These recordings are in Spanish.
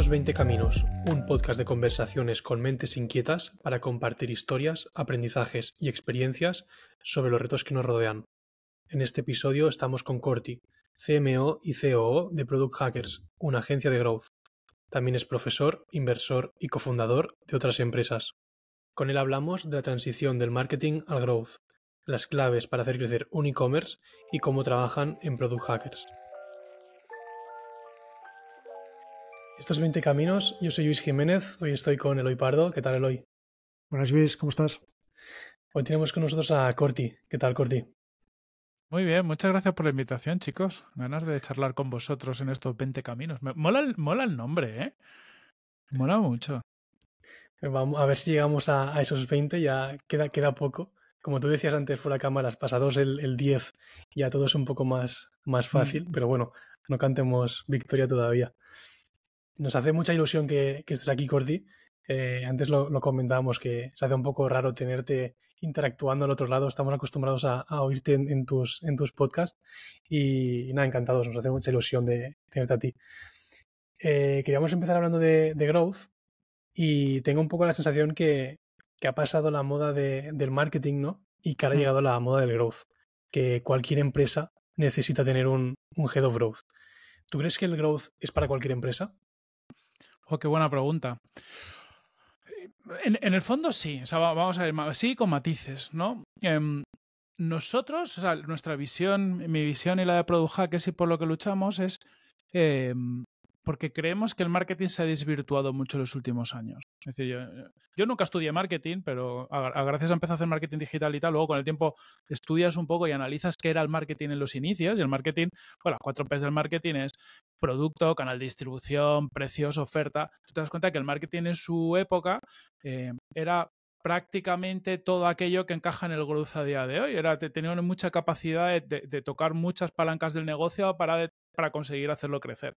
Estos 20 Caminos, un podcast de conversaciones con mentes inquietas para compartir historias, aprendizajes y experiencias sobre los retos que nos rodean. En este episodio estamos con Corti, CMO y COO de Product Hackers, una agencia de growth. También es profesor, inversor y cofundador de otras empresas. Con él hablamos de la transición del marketing al growth, las claves para hacer crecer un e-commerce y cómo trabajan en Product Hackers. Estos 20 caminos, yo soy Luis Jiménez, hoy estoy con Eloy Pardo. ¿Qué tal, Eloy? Buenas, Luis, ¿cómo estás? Hoy tenemos con nosotros a Corti. ¿Qué tal, Corti? Muy bien, muchas gracias por la invitación, chicos. Ganas de charlar con vosotros en estos 20 caminos. Me, mola, el nombre, ¿eh? Mola mucho. Vamos a ver si llegamos a, esos 20, ya queda, queda poco. Como tú decías antes fuera cámaras, pasados el, el 10, ya todo es un poco más, más mm. fácil, pero bueno, no cantemos victoria todavía. Nos hace mucha ilusión que, estés aquí, Cordy. Eh, antes lo, comentábamos que se hace un poco raro tenerte interactuando al otro lado. Estamos acostumbrados a, oírte en, tus, en tus podcasts y, nada, encantados. Nos hace mucha ilusión de tenerte a ti. Eh, queríamos empezar hablando de, growth y tengo un poco la sensación que, ha pasado la moda del marketing, ¿no? Y que ahora ha mm. llegado la moda del growth. Que cualquier empresa necesita tener un, un head of growth. ¿Tú crees que el growth es para cualquier empresa? Oh, qué buena pregunta. En, el fondo sí, vamos a ver, sí con matices, ¿no? Em, nosotros, o sea, nuestra visión, mi visión y la de Product Hackers y por lo que luchamos es em, porque creemos que el marketing se ha desvirtuado mucho en los últimos años. Es decir, yo, nunca estudié marketing, pero gracias a empezar a hacer marketing digital y tal, luego con el tiempo estudias un poco y analizas qué era el marketing en los inicios. Y el marketing, bueno, las cuatro P's del marketing es producto, canal de distribución, precios, oferta. Tú te das cuenta que el marketing en su época eh, era prácticamente todo aquello que encaja en el growth a día de hoy. Era, mucha capacidad de, tocar muchas palancas del negocio para, para conseguir hacerlo crecer.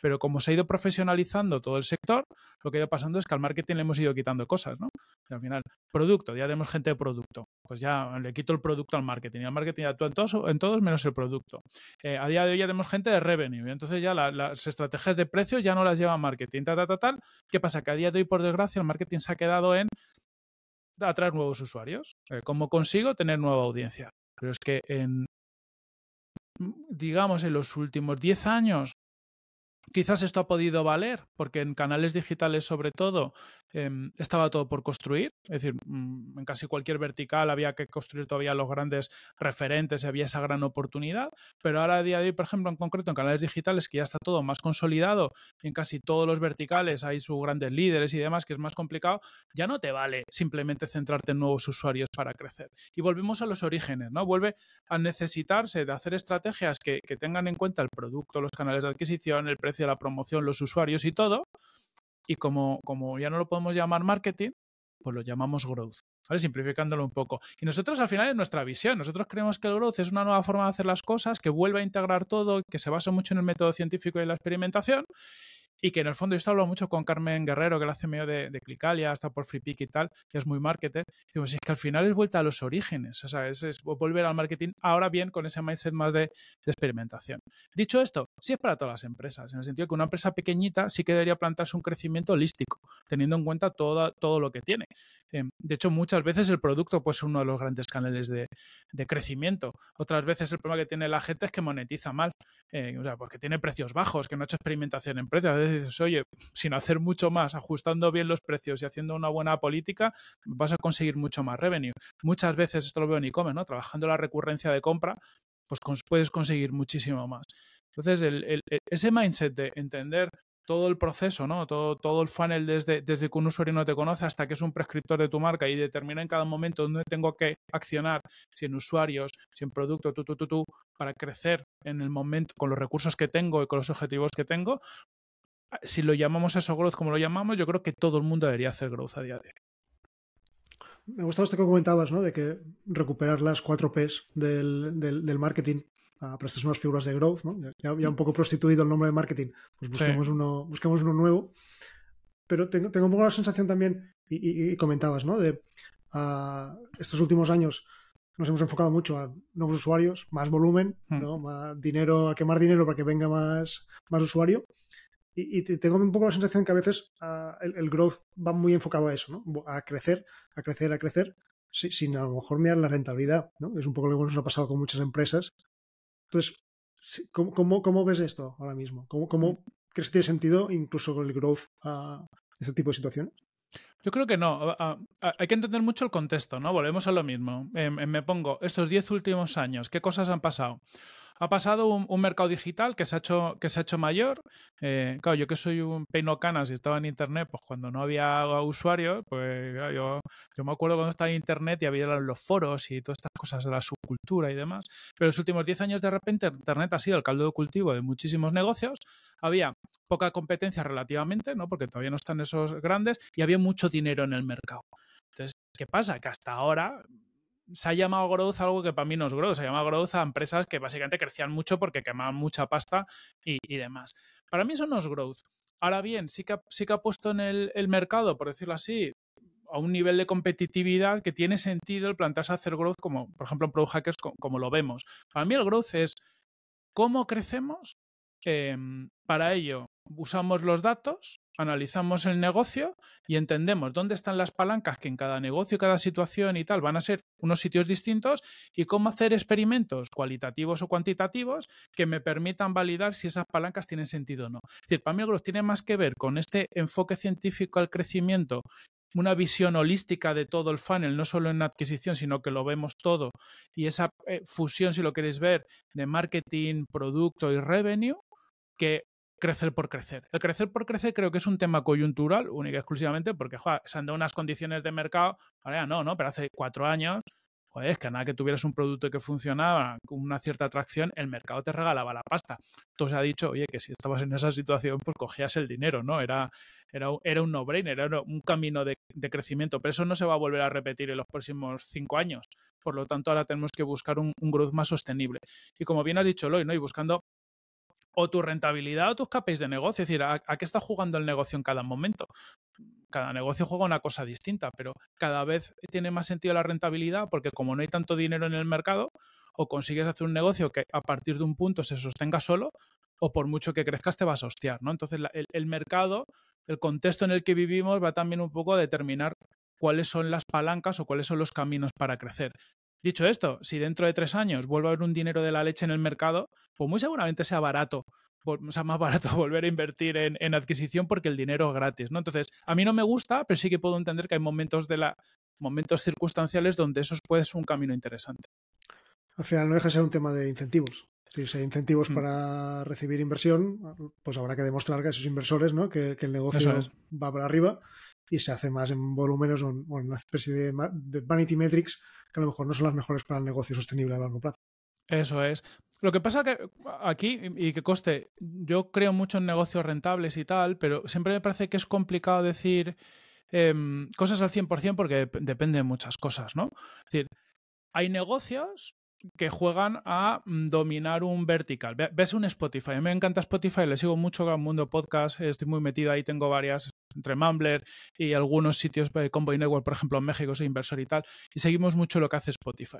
Pero como se ha ido profesionalizando todo el sector, lo que ha ido pasando es que al marketing le hemos ido quitando cosas, ¿no? al final, producto, ya tenemos gente de producto. Pues ya le quito el producto al marketing. Y al marketing actúa en todos, en todos menos el producto. Eh, a día de hoy ya tenemos gente de revenue. Y entonces ya las estrategias de precio ya no las lleva marketing. Tal, tal, tal, ¿Qué pasa? Que a día de hoy, por desgracia, el marketing se ha quedado en atraer nuevos usuarios. Eh, ¿Cómo consigo tener nueva audiencia? Pero es que en, digamos, en los últimos 10 años, quizás esto ha podido valer, porque en canales digitales sobre todo Em, estaba todo por construir, es decir, mm, en casi cualquier vertical había que construir todavía los grandes referentes había esa gran oportunidad, pero ahora a día de hoy, por ejemplo, en concreto en canales digitales, que ya está todo más consolidado, en casi todos los verticales hay sus grandes líderes y demás, que es más complicado, ya no te vale simplemente centrarte en nuevos usuarios para crecer. Y volvemos a los orígenes, ¿no? Vuelve a necesitarse de hacer estrategias que, tengan en cuenta el producto, los canales de adquisición, el precio la promoción, los usuarios y todo, y como, como ya no lo podemos llamar marketing, pues lo llamamos growth. ¿Vale? Simplificándolo un poco. Y nosotros al final es nuestra visión. Nosotros creemos que el growth es una nueva forma de hacer las cosas, que vuelve a integrar todo, que se basa mucho en el método científico y la experimentación y que en el fondo yo he hablado mucho con Carmen Guerrero, que la hace medio de, de Clicalia, hasta por FreePick y tal, que es muy marketer. Digo, si es que al final es vuelta a los orígenes, o sea, es, volver al marketing ahora bien con ese mindset más de, experimentación. Dicho esto, sí es para todas las empresas, en el sentido que una empresa pequeñita sí que debería plantarse un crecimiento holístico, teniendo en cuenta todo, todo lo que tiene. Em, de hecho, muchas veces el producto puede ser uno de los grandes canales de, crecimiento. Otras veces el problema que tiene la gente es que monetiza mal, eh, o sea, porque tiene precios bajos, que no ha hecho experimentación en precios dices, oye, sin hacer mucho más, ajustando bien los precios y haciendo una buena política, vas a conseguir mucho más revenue. Muchas veces, esto lo veo en e-commerce, ¿no? Trabajando la recurrencia de compra, pues puedes conseguir muchísimo más. Entonces, el, ese mindset de entender todo el proceso, ¿no? Todo, todo el funnel desde, desde que un usuario no te conoce hasta que es un prescriptor de tu marca y determina en cada momento dónde tengo que accionar, si en usuarios, si en producto, tú, tú, tú, tú, para crecer en el momento con los recursos que tengo y con los objetivos que tengo, si lo llamamos eso growth como lo llamamos, yo creo que todo el mundo debería hacer growth a día de hoy. Me ha gustado esto que comentabas, ¿no? De que recuperar las cuatro P's del, del, marketing para estas unas figuras de growth, ¿no? Ya, un poco prostituido el nombre de marketing, pues busquemos, uno, busquemos uno nuevo. Pero tengo, tengo un poco la sensación también, y, comentabas, ¿no? De uh, estos últimos años nos hemos enfocado mucho a nuevos usuarios, más volumen, hmm. ¿no? Más dinero, a quemar dinero para que venga más, más usuario Y, tengo un poco la sensación que a veces ah, el, growth va muy enfocado a eso, ¿no? A crecer, a crecer, a crecer, sin a lo mejor mirar la rentabilidad, ¿no? Es un poco lo que nos ha pasado con muchas empresas. Entonces, ¿cómo, cómo, ves esto ahora mismo? ¿Cómo, cómo crees que tiene sentido incluso con el growth a este tipo de situaciones? Yo creo que no. Hay que entender mucho el contexto, ¿no? Volvemos a lo mismo. Em, em, me pongo estos diez últimos años, ¿qué cosas han pasado? Ha pasado un, mercado digital que se ha hecho, que se ha hecho mayor. Eh, claro, yo que soy un peino canas y estaba en internet, pues cuando no había usuarios, pues yo, yo me acuerdo cuando estaba en internet y había los foros y todas estas cosas de la subcultura y demás. Pero los últimos 10 años de repente internet ha sido el caldo de cultivo de muchísimos negocios. Había poca competencia relativamente, ¿no? Porque todavía no están esos grandes y había mucho dinero en el mercado. Entonces, ¿qué pasa? Que hasta ahora se ha llamado growth algo que para mí no es growth, se ha llamado growth a empresas que básicamente crecían mucho porque quemaban mucha pasta y, demás. Para mí eso no es growth. Ahora bien, sí que, ha, sí que ha puesto en el, mercado, por decirlo así, a un nivel de competitividad que tiene sentido el plantearse hacer growth como, por ejemplo, en Product Hackers, como, lo vemos. Para mí el growth es cómo crecemos. Em, para ello, usamos los datos, analizamos el negocio y entendemos dónde están las palancas que en cada negocio, cada situación y tal van a ser unos sitios distintos y cómo hacer experimentos cualitativos o cuantitativos que me permitan validar si esas palancas tienen sentido o no. Es decir, para mí el tiene más que ver con este enfoque científico al crecimiento una visión holística de todo el funnel, no solo en adquisición, sino que lo vemos todo, y esa eh, fusión, si lo queréis ver, de marketing, producto y revenue, que crecer por crecer. El crecer por crecer creo que es un tema coyuntural, única y exclusivamente, porque se han dado unas condiciones de mercado, ahora ya no, ¿no? Pero hace cuatro años, joder, es que nada que tuvieras un producto que funcionaba con una cierta atracción, el mercado te regalaba la pasta. Se ha dicho, oye, que si estabas en esa situación, pues cogías el dinero, ¿no? Era, era, era un no-brainer, era un camino de, crecimiento, pero eso no se va a volver a repetir en los próximos cinco años. Por lo tanto, ahora tenemos que buscar un, growth más sostenible. Y como bien has dicho, Loy, ¿no? Y buscando o tu rentabilidad o tus KPIs de negocio. Es decir, ¿a, qué está jugando el negocio en cada momento? Cada negocio juega una cosa distinta, pero cada vez tiene más sentido la rentabilidad porque como no hay tanto dinero en el mercado, o consigues hacer un negocio que a partir de un punto se sostenga solo, o por mucho que crezcas te vas a hostiar, ¿no? Entonces el mercado, el contexto en el que vivimos va también un poco a determinar cuáles son las palancas o cuáles son los caminos para crecer. Dicho esto, si dentro de tres años vuelve a haber un dinero de la leche en el mercado, pues muy seguramente sea barato, o sea, más barato volver a invertir en, adquisición porque el dinero es gratis, ¿no? Entonces, a mí no me gusta, pero sí que puedo entender que hay momentos de la momentos circunstanciales donde eso puede ser un camino interesante. Al final no deja de ser un tema de incentivos. Si hay incentivos mm. para recibir inversión, pues habrá que demostrar que esos inversores, ¿no? que, el negocio va para arriba y se hace más en volúmenes o en, una especie de, vanity metrics que a lo mejor no son las mejores para el negocio sostenible a largo plazo. Eso es. Lo que pasa que aquí, y que coste, yo creo mucho en negocios rentables y tal, pero siempre me parece que es complicado decir em, cosas al 100% porque depende de muchas cosas, ¿no? Es decir, hay negocios que juegan a mm, dominar un vertical. Ves un Spotify. A mí me encanta Spotify, le sigo mucho al mundo podcast, estoy muy metido ahí, tengo varias entre Mumbler y algunos sitios de Combo Network, por ejemplo, en México, soy inversor y tal, y seguimos mucho lo que hace Spotify.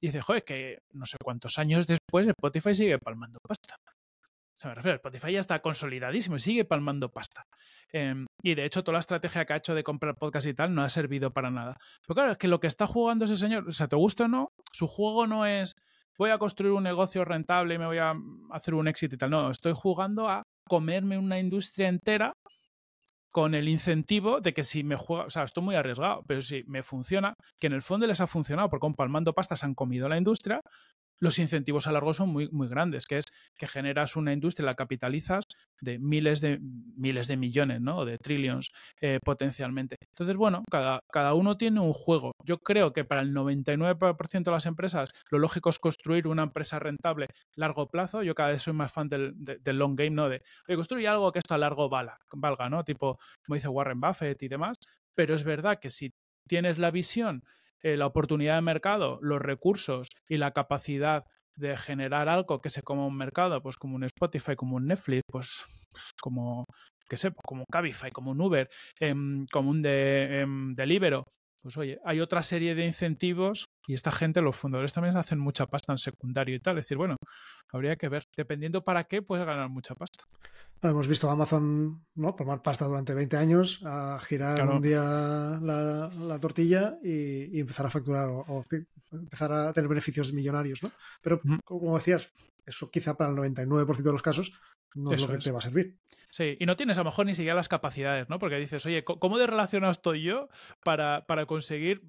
Y dice, joder, que no sé cuántos años después Spotify sigue palmando pasta. O sea, me refiero, Spotify ya está consolidadísimo y sigue palmando pasta. Em, y de hecho, toda la estrategia que ha hecho de comprar podcast y tal no ha servido para nada. Pero claro, es que lo que está jugando ese señor, o sea, te gusta o no, su juego no es voy a construir un negocio rentable y me voy a hacer un éxito y tal. No, estoy jugando a comerme una industria entera con el incentivo de que si me juega, o sea, estoy muy arriesgado, pero si me funciona, que en el fondo les ha funcionado, porque con palmando pastas han comido la industria, los incentivos a largo son muy, muy grandes, que es que generas una industria, la capitalizas de miles de miles de millones, ¿no? O de trillions eh, potencialmente. Entonces, bueno, cada, cada uno tiene un juego. Yo creo que para el 99% de las empresas, lo lógico es construir una empresa rentable a largo plazo. Yo cada vez soy más fan del, del long game, ¿no? De, oye, construye algo que esto a largo valga, valga, ¿no? Tipo, como dice Warren Buffett y demás. Pero es verdad que si tienes la visión eh, la oportunidad de mercado, los recursos y la capacidad de generar algo que se coma un mercado, pues como un Spotify, como un Netflix, pues, pues como, que sé, como un Cabify, como un Uber, em, como un de, em, Delibero, pues oye, hay otra serie de incentivos y esta gente, los fundadores también hacen mucha pasta en secundario y tal. Es decir, bueno, habría que ver, dependiendo para qué, puedes ganar mucha pasta. Hemos visto a Amazon ¿no? tomar pasta durante 20 años, a girar un día la, tortilla y, empezar a facturar o, empezar a tener beneficios millonarios. ¿no? Pero, como decías, eso quizá para el 99% de los casos no es lo que te va a servir. Sí, y no tienes a lo mejor ni siquiera las capacidades, ¿no? Porque dices, oye, ¿cómo de relacionado estoy yo para, para conseguir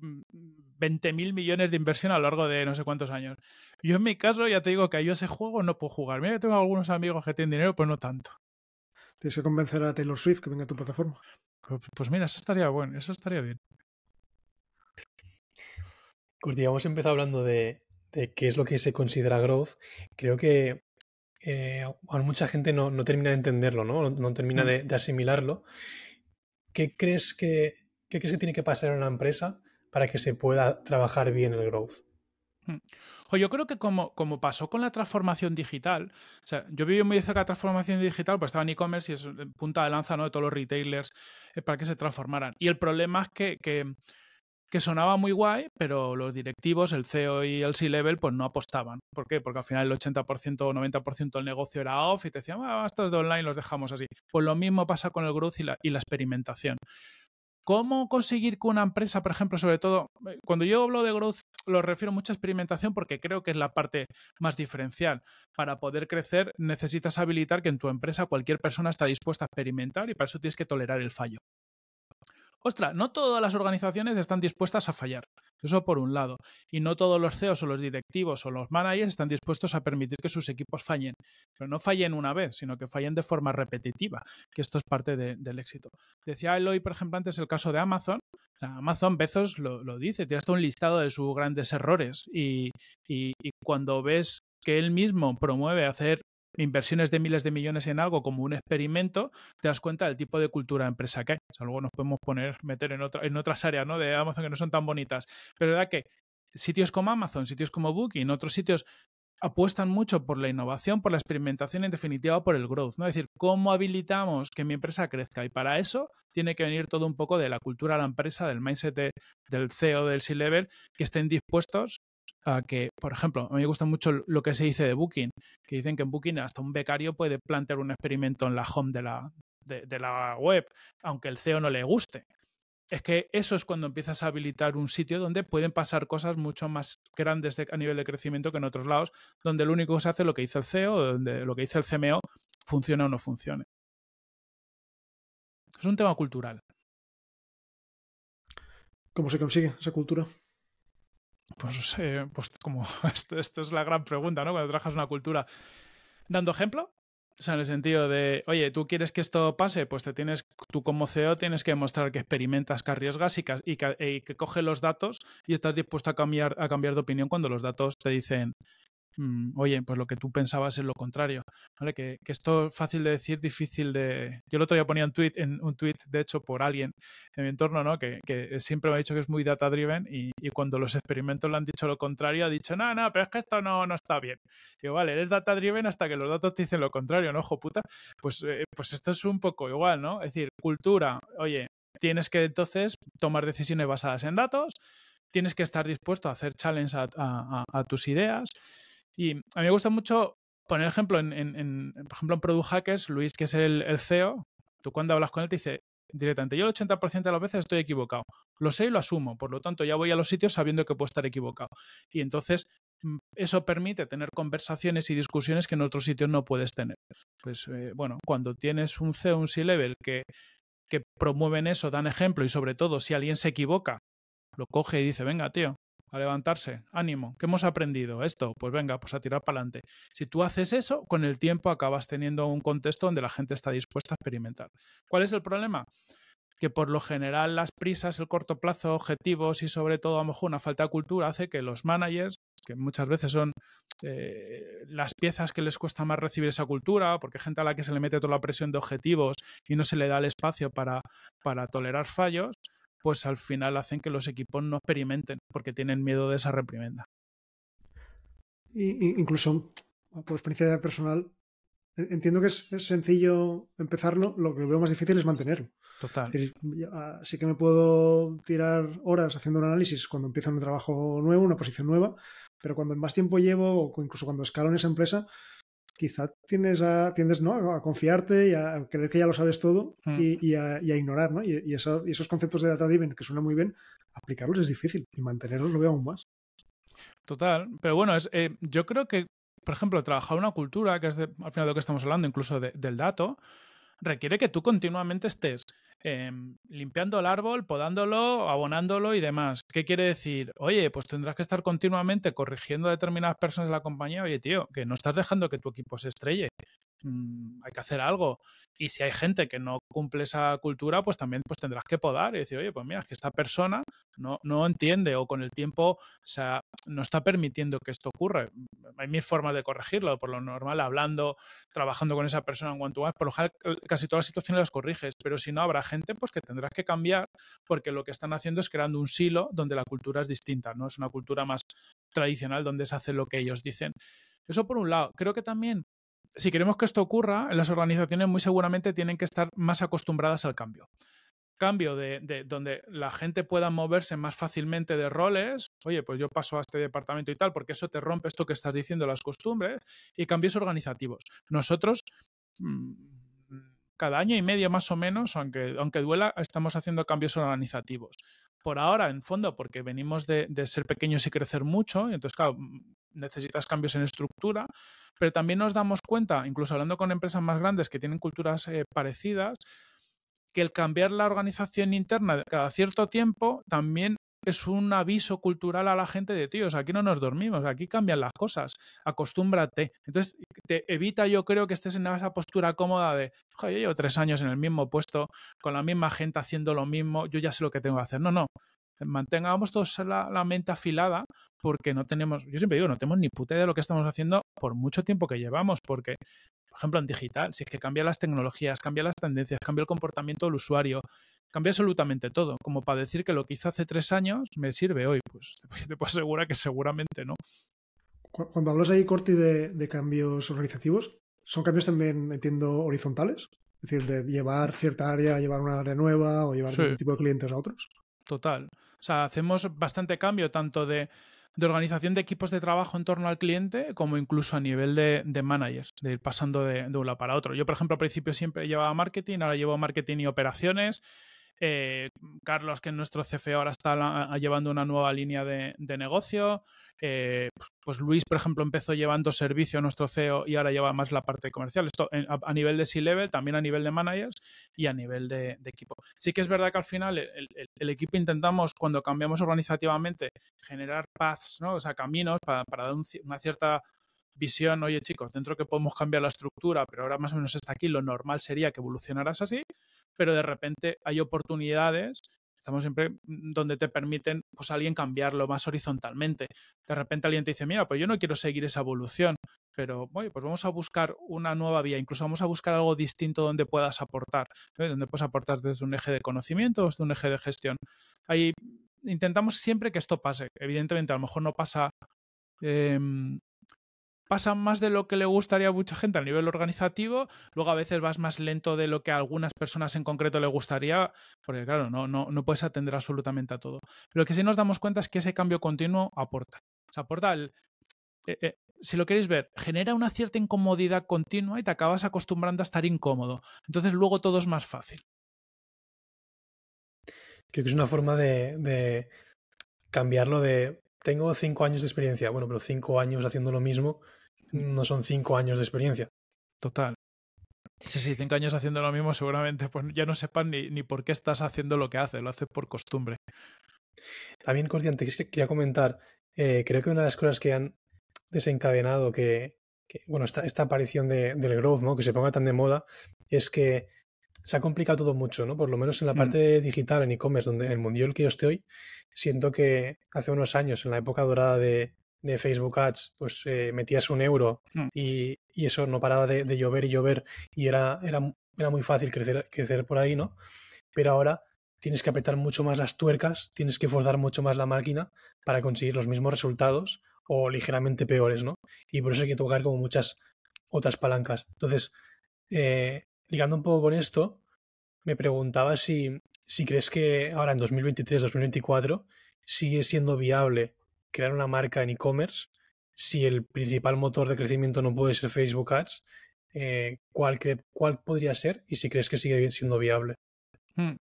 20.000 millones de inversión a lo largo de no sé cuántos años? Yo en mi caso ya te digo que yo ese juego no puedo jugar. Mira que tengo algunos amigos que tienen dinero, pues no tanto. Tienes que convencer a Taylor Swift que venga a tu plataforma. Pues, pues mira, eso estaría bueno, eso estaría bien. Curti, hemos empezado hablando de, de qué es lo que se considera growth. Creo que eh, mucha gente no, termina de entenderlo, ¿no? No, termina mm. de, asimilarlo. ¿Qué crees que, qué crees que tiene que pasar en una empresa para que se pueda trabajar bien el growth? Yo creo que como, como, pasó con la transformación digital, o sea, yo viví muy cerca de la transformación digital, pues estaba en e-commerce y es punta de lanza ¿no? de todos los retailers eh, para que se transformaran. Y el problema es que, que sonaba muy guay, pero los directivos, el CEO y el C-Level, pues no apostaban. ¿Por qué? Porque al final el 80% o 90% del negocio era off y te decían, ah, estos de online los dejamos así. Pues lo mismo pasa con el growth y la experimentación. ¿Cómo conseguir que una empresa, por ejemplo, sobre todo, eh, cuando yo hablo de growth, lo refiero mucho a experimentación porque creo que es la parte más diferencial. Para poder crecer necesitas habilitar que en tu empresa cualquier persona está dispuesta a experimentar y para eso tienes que tolerar el fallo. Ostras, no todas las organizaciones están dispuestas a fallar. Eso por un lado. Y no todos los CEOs o los directivos o los managers están dispuestos a permitir que sus equipos fallen. Pero no fallen una vez, sino que fallen de forma repetitiva, que esto es parte del éxito. Decía Eloy, por ejemplo, antes el caso de Amazon. Amazon Bezos lo, lo dice, tiene hasta un listado de sus grandes errores. y cuando ves que él mismo promueve hacer inversiones de miles de millones en algo como un experimento, te das cuenta del tipo de cultura de empresa que hay. O luego nos podemos poner, meter en, en otras áreas ¿no? de Amazon que no son tan bonitas. Pero verdad que sitios como Amazon, sitios como Booking, otros sitios apuestan mucho por la innovación, por la experimentación, en definitiva por el growth, ¿no? Es decir, cómo habilitamos que mi empresa crezca. Y para eso tiene que venir todo un poco de la cultura de la empresa, del mindset del CEO, del C-Level, que estén dispuestos que, por ejemplo, a mí me gusta mucho lo que se dice de Booking, que dicen que en Booking hasta un becario puede plantear un experimento en la home de la, de, la web, aunque el CEO no le guste. Es que eso es cuando empiezas a habilitar un sitio donde pueden pasar cosas mucho más grandes a nivel de crecimiento que en otros lados, donde lo único que se hace es lo que dice el CEO, donde lo que dice el CMO funciona o no funcione. Es un tema cultural. ¿Cómo se consigue esa cultura? Pues, pues como esto, es la gran pregunta, ¿no? Cuando trabajas una cultura. Dando ejemplo, o sea, en el sentido de, oye, tú quieres que esto pase, pues te tienes, tú como CEO tienes que demostrar que experimentas, que arriesgas y que, y los datos y estás dispuesto a cambiar, a cambiar de opinión cuando los datos te dicen, Mm, oye, pues lo que tú pensabas es lo contrario. ¿vale? Que, esto es fácil de decir, difícil de... Yo el otro día ponía un tweet, en, un tweet de hecho, por alguien en mi entorno, ¿no? Que, siempre me ha dicho que es muy data-driven y, cuando los experimentos le han dicho lo contrario, ha dicho, no, no, pero es que esto no, no está bien. Digo, vale, eres data-driven hasta que los datos te dicen lo contrario, ¿no? Ojo puta. Pues, eh, pues esto es un poco igual, ¿no? Es decir, cultura, oye, tienes que entonces tomar decisiones basadas en datos, tienes que estar dispuesto a hacer challenge a tus ideas. Y a mí me gusta mucho poner ejemplo en, por ejemplo, en Product Hackers, Luis, que es el, CEO, tú cuando hablas con él te dice directamente, yo el 80% de las veces estoy equivocado. Lo sé y lo asumo, por lo tanto ya voy a los sitios sabiendo que puedo estar equivocado. Y entonces mm, eso permite tener conversaciones y discusiones que en otros sitios no puedes tener. Pues eh, bueno, cuando tienes un CEO, un C-Level que promueven eso, dan ejemplo y sobre todo si alguien se equivoca, lo coge y dice, venga, tío, a levantarse, ánimo, ¿qué hemos aprendido? Esto, pues venga, pues a tirar para adelante. Si tú haces eso, con el tiempo acabas teniendo un contexto donde la gente está dispuesta a experimentar. ¿Cuál es el problema? que por lo general las prisas, el corto plazo, objetivos y sobre todo a lo mejor una falta de cultura hace que los managers, que muchas veces son eh, las piezas que les cuesta más recibir esa cultura, porque gente a la que se le mete toda la presión de objetivos y no se le da el espacio para, para tolerar fallos, pues al final hacen que los equipos no experimenten porque tienen miedo de esa reprimenda. Y, incluso, por experiencia personal, entiendo que es, sencillo empezarlo, lo que veo más difícil es mantenerlo. Total. Así que me puedo tirar horas haciendo un análisis cuando empiezo un trabajo nuevo, una posición nueva, pero cuando más tiempo llevo, o incluso cuando escalo en esa empresa, quizá tienes a, tiendes ¿no? a confiarte y a creer que ya lo sabes todo Mm. y, y a, y a ignorar, ¿no? Y, y eso- y esos conceptos de data driven que suenan muy bien, aplicarlos es difícil y mantenerlos lo veo aún más. Total. Pero bueno, es, eh, yo creo que, por ejemplo, trabajar una cultura, que es de- al final de lo que estamos hablando, incluso de- del dato, requiere que tú continuamente estés eh, limpiando el árbol, podándolo, abonándolo y demás. ¿Qué quiere decir? Oye, pues tendrás que estar continuamente corrigiendo a determinadas personas de la compañía. Oye, tío, que no estás dejando que tu equipo se estrelle. Mm, hay que hacer algo. Y si hay gente que no cumple esa cultura, pues también pues tendrás que podar y decir, oye, pues mira, es que esta persona no, no entiende o con el tiempo o sea, no está permitiendo que esto ocurra. Hay mil formas de corregirlo, por lo normal, hablando, trabajando con esa persona en one to one. Por lo general, casi todas las situaciones las corriges, pero si no, habrá gente pues, que tendrás que cambiar porque lo que están haciendo es creando un silo donde la cultura es distinta, ¿no? Es una cultura más tradicional donde se hace lo que ellos dicen. Eso por un lado. Creo que también, si queremos que esto ocurra, las organizaciones muy seguramente tienen que estar más acostumbradas al cambio cambio de, de, donde la gente pueda moverse más fácilmente de roles, oye, pues yo paso a este departamento y tal, porque eso te rompe esto que estás diciendo, las costumbres, y cambios organizativos. Nosotros, mmm, cada año y medio más o menos, aunque, aunque duela, estamos haciendo cambios organizativos. Por ahora, en fondo, porque venimos de, ser pequeños y crecer mucho, y entonces, claro, necesitas cambios en estructura, pero también nos damos cuenta, incluso hablando con empresas más grandes que tienen culturas eh, parecidas, que el cambiar la organización interna cada cierto tiempo también es un aviso cultural a la gente de tíos, aquí no nos dormimos, aquí cambian las cosas, acostúmbrate. Entonces, te evita yo creo que estés en esa postura cómoda de, yo llevo tres años en el mismo puesto, con la misma gente haciendo lo mismo, yo ya sé lo que tengo que hacer. No, no, mantengamos todos la, la, mente afilada porque no tenemos, yo siempre digo, no tenemos ni puta idea de lo que estamos haciendo por mucho tiempo que llevamos, porque, por ejemplo, en digital, si es que cambia las tecnologías, cambia las tendencias, cambia el comportamiento del usuario, cambia absolutamente todo, como para decir que lo que hice hace tres años me sirve hoy, pues te puedo asegurar que seguramente no. Cuando hablas ahí, Corti, de, de cambios organizativos, ¿son cambios también, entiendo, horizontales? Es decir, de llevar cierta área a llevar una área nueva o llevar sí. un tipo de clientes a otros. Total. O sea, hacemos bastante cambio tanto de, organización de equipos de trabajo en torno al cliente como incluso a nivel de, managers, de ir pasando de, de, un lado para otro. Yo, por ejemplo, al principio siempre llevaba marketing, ahora llevo marketing y operaciones. Eh, Carlos, que es nuestro CFO, ahora está la, llevando una nueva línea de, negocio. Eh, pues Luis, por ejemplo, empezó llevando servicio a nuestro CEO y ahora lleva más la parte comercial. Esto a, a nivel de C-level, también a nivel de managers y a nivel de, equipo. Sí que es verdad que al final el, equipo intentamos, cuando cambiamos organizativamente, generar paths, ¿no? o sea, caminos para, dar un, una cierta visión, oye chicos, dentro que podemos cambiar la estructura, pero ahora más o menos está aquí, lo normal sería que evolucionaras así, pero de repente hay oportunidades Estamos siempre donde te permiten pues alguien cambiarlo más horizontalmente. De repente alguien te dice, mira, pues yo no quiero seguir esa evolución, pero oye, pues vamos a buscar una nueva vía, incluso vamos a buscar algo distinto donde puedas aportar, donde puedas aportar desde un eje de conocimiento o desde un eje de gestión. Ahí intentamos siempre que esto pase. Evidentemente, a lo mejor no pasa eh, pasa más de lo que le gustaría a mucha gente a nivel organizativo, luego a veces vas más lento de lo que a algunas personas en concreto le gustaría, porque claro, no, no, no puedes atender absolutamente a todo. Lo que sí nos damos cuenta es que ese cambio continuo aporta. O sea, aporta eh, eh, si lo queréis ver, genera una cierta incomodidad continua y te acabas acostumbrando a estar incómodo. Entonces luego todo es más fácil. Creo que es una forma de cambiarlo de tengo cinco años de experiencia. Bueno, pero cinco años haciendo lo mismo no son cinco años de experiencia. Total. Sí, sí, cinco años haciendo lo mismo, seguramente pues ya no sepan ni, ni por qué estás haciendo lo que haces, lo haces por costumbre. También, Cordiante, quería comentar, eh, creo que una de las cosas que han desencadenado que, que bueno, esta, esta aparición de, del growth, ¿no? que se ponga tan de moda, es que se ha complicado todo mucho, ¿no? Por lo menos en la parte mm. digital, en e-commerce, donde en el el que yo estoy, siento que hace unos años, en la época dorada de, de Facebook Ads, pues eh, metías un euro mm. y, y, eso no paraba de, de, llover y llover y era, era, era muy fácil crecer, crecer por ahí, ¿no? Pero ahora tienes que apretar mucho más las tuercas, tienes que forzar mucho más la máquina para conseguir los mismos resultados o ligeramente peores, ¿no? Y por eso hay que tocar como muchas otras palancas. Entonces, eh, ligando un poco con esto, me preguntaba si, si crees que ahora en 2023-2024 sigue siendo viable crear una marca en e-commerce si el principal motor de crecimiento no puede ser Facebook Ads, eh, ¿cuál, ¿cuál podría ser y si crees que sigue siendo viable? Hmm.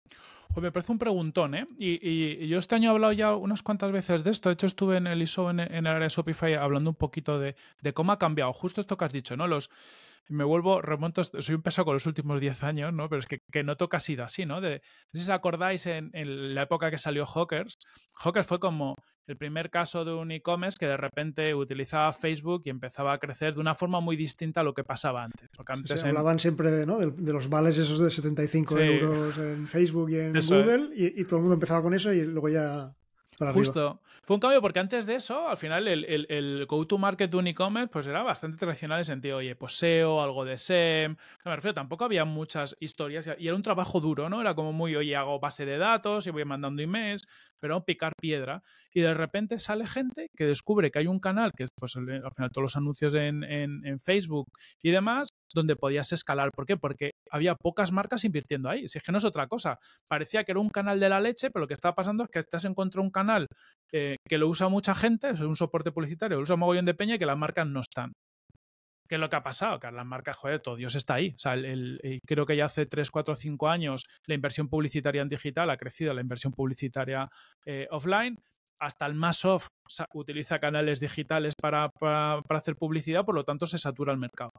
Pues me parece un preguntón, ¿eh? Y, yo este año he hablado ya unas cuantas veces de esto. De hecho, estuve en el ISO, en, el área de Shopify, hablando un poquito de, de, cómo ha cambiado. Justo esto que has dicho, ¿no? Los, me vuelvo, remonto, soy un peso con los últimos 10 años, ¿no? Pero es que, que noto ha sido así, ¿no? De, no sé si os acordáis en, en, la época que salió Hawkers. Hawkers fue como el primer caso de un e-commerce que de repente utilizaba Facebook y empezaba a crecer de una forma muy distinta a lo que pasaba antes. Porque antes Hablaban siempre de, ¿no? de, los vales esos de 75 euros en Facebook y en Google y, y, todo el mundo empezaba con eso y luego ya Justo. Fue un cambio porque antes de eso, al final, el, el, el go-to-market de un e-commerce pues era bastante tradicional en sentido, oye, pues SEO, algo de SEM. Me refiero, tampoco había muchas historias y era un trabajo duro, ¿no? Era como muy, oye, hago base de datos y voy mandando emails, pero picar piedra. Y de repente sale gente que descubre que hay un canal, que es pues, al final todos los anuncios en, en, en Facebook y demás, donde podías escalar. ¿Por qué? Porque había pocas marcas invirtiendo ahí. Si es que no es otra cosa. Parecía que era un canal de la leche, pero lo que estaba pasando es que estás encontrando un canal eh, que lo usa mucha gente, es un soporte publicitario, lo usa un mogollón de peña y que las marcas no están. ¿Qué es lo que ha pasado? Que las marcas, joder, todo Dios está ahí. O sea, el, creo que ya hace 3, 4, 5 años la inversión publicitaria en digital ha crecido, la inversión publicitaria eh, offline hasta el más off utiliza canales digitales para, para, hacer publicidad, por lo tanto se satura el mercado.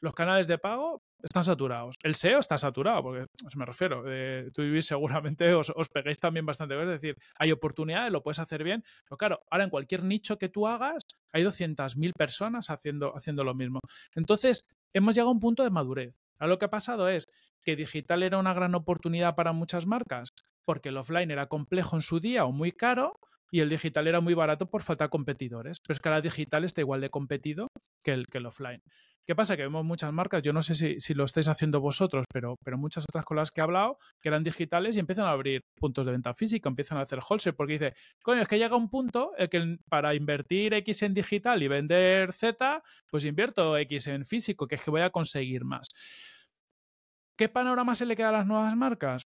Los canales de pago están saturados. El SEO está saturado, porque me refiero, eh, tú vivís seguramente, os, os, peguéis también bastante. Es decir, hay oportunidades, lo puedes hacer bien, pero claro, ahora en cualquier nicho que tú hagas, hay 200.000 personas haciendo, haciendo lo mismo. Entonces, hemos llegado a un punto de madurez. Ahora lo que ha pasado es que digital era una gran oportunidad para muchas marcas, porque el offline era complejo en su día o muy caro, y el digital era muy barato por falta de competidores. Pero es que ahora digital está igual de competido que el, que offline. ¿Qué pasa? Que vemos muchas marcas, yo no sé si, si, lo estáis haciendo vosotros, pero, pero muchas otras con las que he hablado, que eran digitales y empiezan a abrir puntos de venta física, empiezan a hacer wholesale, porque dice, coño, es que llega un punto en que para invertir X en digital y vender Z, pues invierto X en físico, que es que voy a conseguir más. ¿Qué panorama se le queda a las nuevas marcas?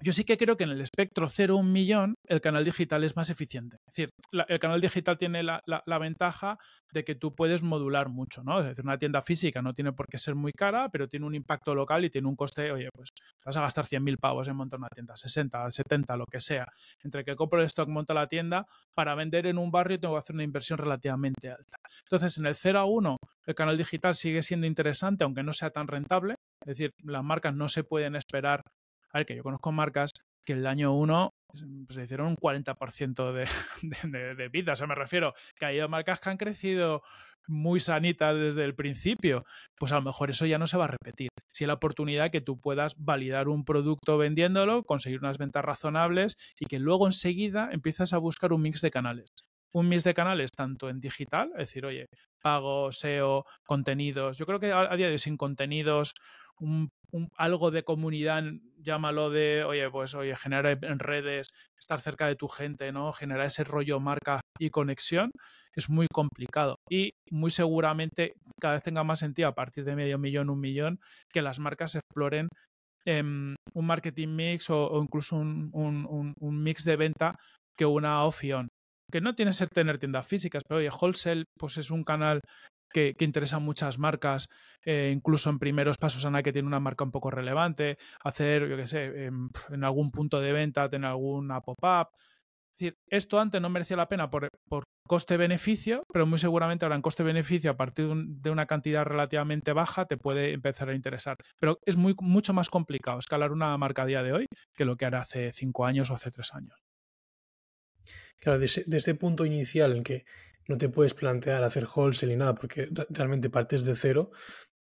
Yo sí que creo que en el espectro 0-1 millón el canal digital es más eficiente. Es decir, el canal digital tiene la, ventaja de que tú puedes modular mucho, ¿no? Es decir, una tienda física no tiene por qué ser muy cara, pero tiene un impacto local y tiene un coste, oye, pues vas a gastar 100.000 pavos en montar una tienda, 60, 70, lo que sea. Entre que compro el stock, monto la tienda, para vender en un barrio tengo que hacer una inversión relativamente alta. Entonces, en el 0 a 1, el canal digital sigue siendo interesante, aunque no sea tan rentable. Es decir, las marcas no se pueden esperar a ver, que yo conozco marcas que el año 1 pues, se hicieron un 40% de, de, de, vida. O sea, me refiero que hay marcas que han crecido muy sanitas desde el principio, pues a lo mejor eso ya no se va a repetir. Si hay la oportunidad que tú puedas validar un producto vendiéndolo, conseguir unas ventas razonables y que luego enseguida empiezas a buscar un mix de canales. Un mix de canales tanto en digital, es decir, oye, pago, SEO, contenidos. Yo creo que a, día de hoy sin contenidos un, algo de comunidad, llámalo de, oye, pues, oye, generar en redes, estar cerca de tu gente, ¿no? Generar ese rollo marca y conexión, es muy complicado. Y muy seguramente cada vez tenga más sentido a partir de medio millón, un millón, que las marcas exploren em, un marketing mix o, incluso un, un, un, mix de venta que una opción que no tiene ser tener tiendas físicas, pero oye, wholesale pues es un canal que, que interesa muchas marcas, eh, incluso en primeros pasos a que tiene una marca un poco relevante, hacer, yo qué sé, en, algún punto de venta, tener alguna pop-up. Es decir, esto antes no merecía la pena por, por coste-beneficio, pero muy seguramente ahora en coste-beneficio, a partir de, un, de, una cantidad relativamente baja, te puede empezar a interesar. Pero es muy, mucho más complicado escalar una marca a día de hoy que lo que era hace cinco años o hace tres años. Claro, desde, ese punto inicial en que no te puedes plantear hacer wholesale ni nada porque realmente partes de cero,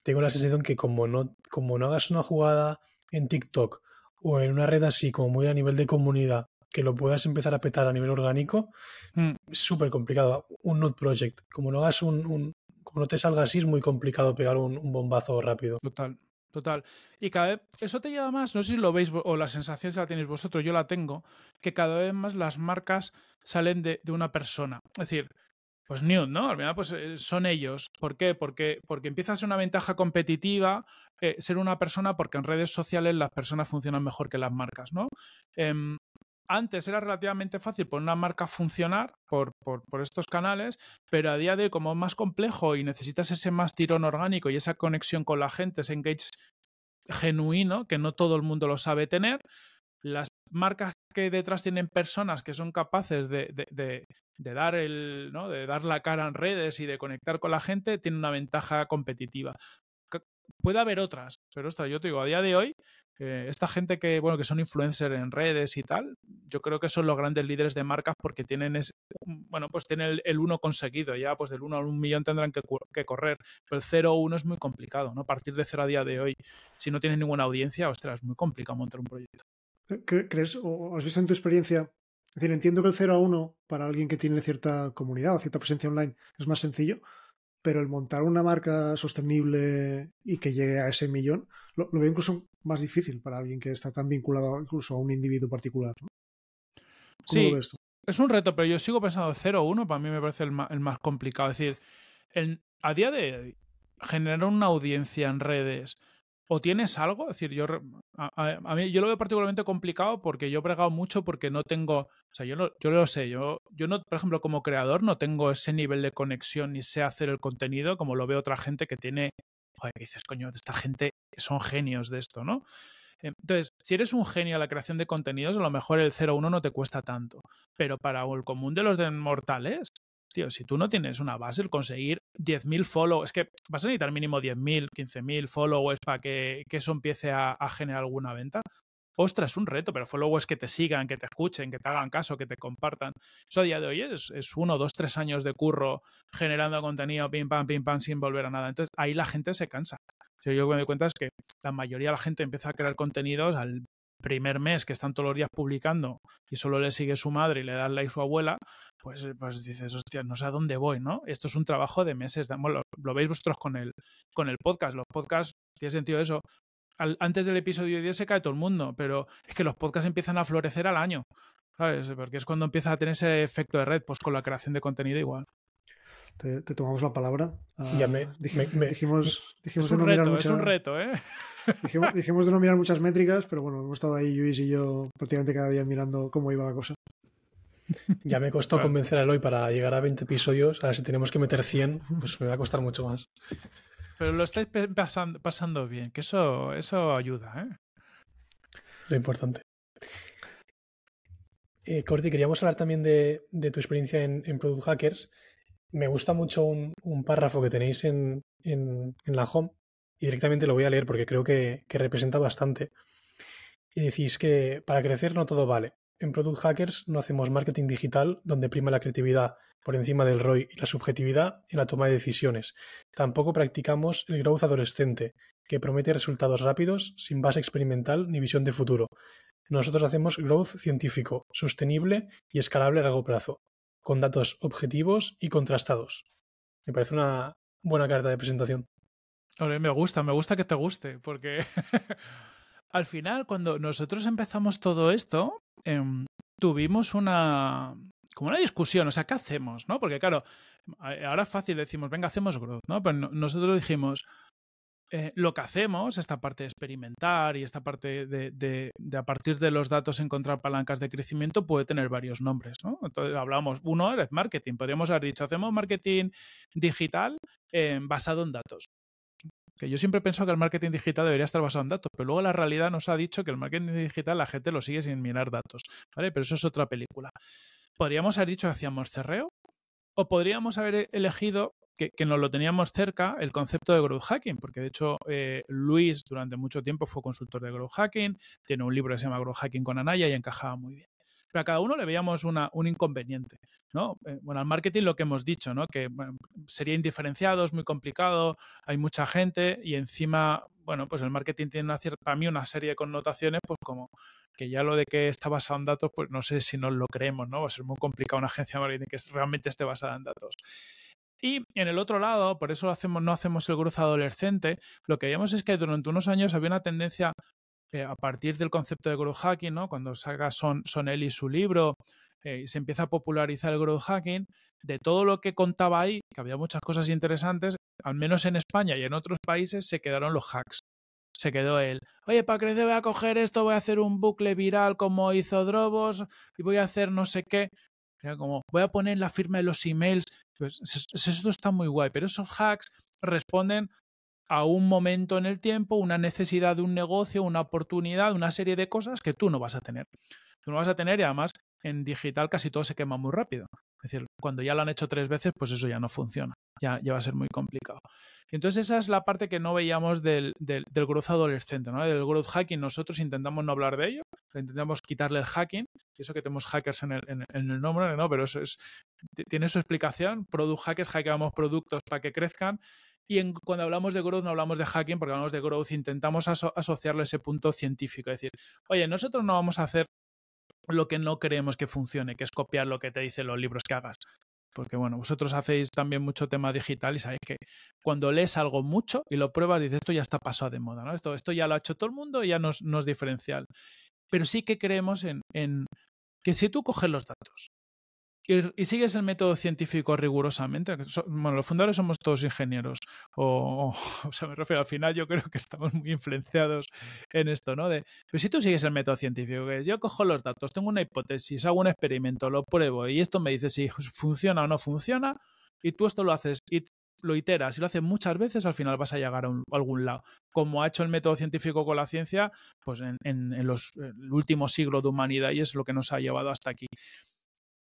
tengo la sensación que como no, como no hagas una jugada en TikTok o en una red así como muy a nivel de comunidad que lo puedas empezar a petar a nivel orgánico, mm. es súper complicado. Un Node Project, como no hagas un, un, como no te salga así, es muy complicado pegar un, un bombazo rápido. Total. Total. Y cada vez, eso te lleva más, no sé si lo veis o la sensación si la tenéis vosotros, yo la tengo, que cada vez más las marcas salen de, de una persona. Es decir, pues Nude, ¿no? Al final, pues eh, son ellos. ¿Por qué? Porque, porque empieza a ser una ventaja competitiva eh, ser una persona, porque en redes sociales las personas funcionan mejor que las marcas, ¿no? Eh, antes era relativamente fácil poner una marca funcionar por, por, por, estos canales, pero a día de hoy, como es más complejo y necesitas ese más tirón orgánico y esa conexión con la gente, ese engage genuino, que no todo el mundo lo sabe tener, las marcas que detrás tienen personas que son capaces de, de, dar el, ¿no? de dar la cara en redes y de conectar con la gente, tienen una ventaja competitiva. Puede haber otras, pero ostras, yo te digo, a día de hoy, eh, esta gente que, bueno, que son influencers en redes y tal, yo creo que son los grandes líderes de marcas porque tienen, ese, bueno, pues tienen el, uno conseguido, ya pues del uno al un millón tendrán que, que correr, pero el 0 o 1 es muy complicado, ¿no? Partir de cero a día de hoy, si no tienes ninguna audiencia, ostras, es muy complicado montar un proyecto. ¿Crees o has visto en tu experiencia? Es decir, entiendo que el 0 a 1 para alguien que tiene cierta comunidad o cierta presencia online es más sencillo, pero el montar una marca sostenible y que llegue a ese millón lo, lo veo incluso más difícil para alguien que está tan vinculado incluso a un individuo particular. ¿no? sí, es un reto, pero yo sigo pensando 0 1 para mí me parece el más, el más complicado. Es decir, el, a día de hoy, generar una audiencia en redes o tienes algo, es decir, yo a, mí yo lo veo particularmente complicado porque yo he bregado mucho porque no tengo, o sea, yo, no, yo lo sé, yo, yo no, por ejemplo, como creador no tengo ese nivel de conexión ni sé hacer el contenido como lo ve otra gente que tiene, joder, dices, coño, esta gente son genios de esto, ¿no? Entonces, si eres un genio a la creación de contenidos, a lo mejor el 0-1 no te cuesta tanto. Pero para el común de los mortales, tío, si tú no tienes una base, el conseguir 10.000 followers, es que vas a necesitar mínimo 10.000, 15.000 followers para que, que, eso empiece a, generar alguna venta. Ostras, un reto, pero followers que te sigan, que te escuchen, que te hagan caso, que te compartan. Eso a día de hoy es, es uno, dos, tres años de curro generando contenido, pim, pam, pim, pam, sin volver a nada. Entonces ahí la gente se cansa. Yo me doy cuenta es que la mayoría de la gente empieza a crear contenidos al primer mes que están todos los días publicando y solo le sigue su madre y le da like su abuela, pues, pues dices, hostia, no sé a dónde voy, ¿no? Esto es un trabajo de meses. Bueno, lo, lo, veis vosotros con el, con el podcast. Los podcasts, tiene sentido eso. Al, antes del episodio 10 se cae todo el mundo, pero es que los podcasts empiezan a florecer al año, ¿sabes? Porque es cuando empieza a tener ese efecto de red, pues con la creación de contenido igual. Te, te, tomamos la palabra. Uh, ya me, dij, me, me, dijimos, dijimos es, un reto, mucha, es un reto, ¿eh? Dijimos, dijimos, de no mirar muchas métricas, pero bueno, hemos estado ahí Luis y yo prácticamente cada día mirando cómo iba la cosa. Ya me costó convencer a Eloy para llegar a 20 episodios. Ahora si tenemos que meter 100, pues me va a costar mucho más. Pero lo estáis pasando, pasando bien, que eso, eso ayuda, ¿eh? Lo importante. Eh, Corti, queríamos hablar también de, de tu experiencia en, en, Product Hackers. Me gusta mucho un, párrafo que tenéis en, en, la home y directamente lo voy a leer porque creo que, que representa bastante. Y decís que para crecer no todo vale. En Product Hackers no hacemos marketing digital donde prima la creatividad por encima del ROI y la subjetividad en la toma de decisiones. Tampoco practicamos el growth adolescente, que promete resultados rápidos, sin base experimental ni visión de futuro. Nosotros hacemos growth científico, sostenible y escalable a largo plazo, con datos objetivos y contrastados. Me parece una buena carta de presentación. Me gusta, me gusta que te guste, porque al final, cuando nosotros empezamos todo esto, eh, tuvimos una como una discusión, o sea, ¿qué hacemos? ¿no? Porque claro, ahora es fácil decimos, venga, hacemos growth, ¿no? Pero nosotros dijimos, eh, lo que hacemos, esta parte de experimentar y esta parte de, a partir de los datos encontrar palancas de crecimiento puede tener varios nombres, ¿no? Entonces hablamos, uno es marketing, podríamos haber dicho, hacemos marketing digital eh, basado en datos. Que yo siempre pienso que el marketing digital debería estar basado en datos, pero luego la realidad nos ha dicho que el marketing digital la gente lo sigue sin mirar datos, ¿vale? Pero eso es otra película. Podríamos haber dicho que hacíamos cerreo o podríamos haber elegido que, nos lo teníamos cerca el concepto de growth hacking, porque de hecho eh, Luis durante mucho tiempo fue consultor de growth hacking, tiene un libro que se llama Growth Hacking con Anaya y encajaba muy bien. Pero a cada uno le veíamos un inconveniente. ¿no? Eh, bueno, al marketing lo que hemos dicho, ¿no? que bueno, sería indiferenciado, es muy complicado, hay mucha gente y encima, bueno, pues el marketing tiene una cierta, para mí una serie de connotaciones, pues como que ya lo de que está basado en datos, pues no sé si nos lo creemos, ¿no? Va a ser muy complicado una agencia de marketing que realmente esté basada en datos. Y en el otro lado, por eso lo hacemos, no hacemos el growth adolescente, lo que vemos es que durante unos años había una tendencia eh, a partir del concepto de growth hacking, ¿no? cuando saca Son, Sonelli su libro eh, y se empieza a popularizar el growth hacking, de todo lo que contaba ahí, que había muchas cosas interesantes, al menos en España y en otros países se quedaron los hacks. se quedó él. Oye, para crecer voy a coger esto, voy a hacer un bucle viral como hizo Drobos y voy a hacer no sé qué. Como, voy a poner la firma de los emails. Pues eso está muy guay, pero esos hacks responden a un momento en el tiempo, una necesidad de un negocio, una oportunidad, una serie de cosas que tú no vas a tener. Tú no vas a tener y además en digital casi todo se quema muy rápido. Es decir, cuando ya lo han hecho tres veces, pues eso ya no funciona. Ya, ya va a ser muy complicado. Entonces esa es la parte que no veíamos del, del, growth adolescente, ¿no? Del growth hacking. Nosotros intentamos no hablar de ello, intentamos quitarle el hacking, eso que tenemos hackers en el, en, el nombre, ¿no? Pero eso es, tiene su explicación. Product hackers, hackeamos productos para que crezcan. Y en, cuando hablamos de growth no hablamos de hacking, porque hablamos de growth, intentamos asociarle ese punto científico. Es decir, oye, nosotros no vamos a hacer lo que no creemos que funcione, que es copiar lo que te dicen los libros que hagas. Porque bueno, vosotros hacéis también mucho tema digital y sabéis que cuando lees algo mucho y lo pruebas, dices, esto ya está pasado de moda, ¿no? Esto, esto ya lo ha hecho todo el mundo y ya no es, diferencial. Pero sí que creemos en, en que si tú coges los datos y, sigues el método científico rigurosamente, bueno, los fundadores somos todos ingenieros, o, o, sea, me refiero al final, yo creo que estamos muy influenciados en esto, ¿no? Pero si tú sigues el método científico, que es yo cojo los datos, tengo una hipótesis, hago un experimento, lo pruebo y esto me dice si funciona o no funciona, y tú esto lo haces y lo iteras y lo haces muchas veces, al final vas a llegar a, algún lado. Como ha hecho el método científico con la ciencia, pues en, en los, el último siglo de humanidad y es lo que nos ha llevado hasta aquí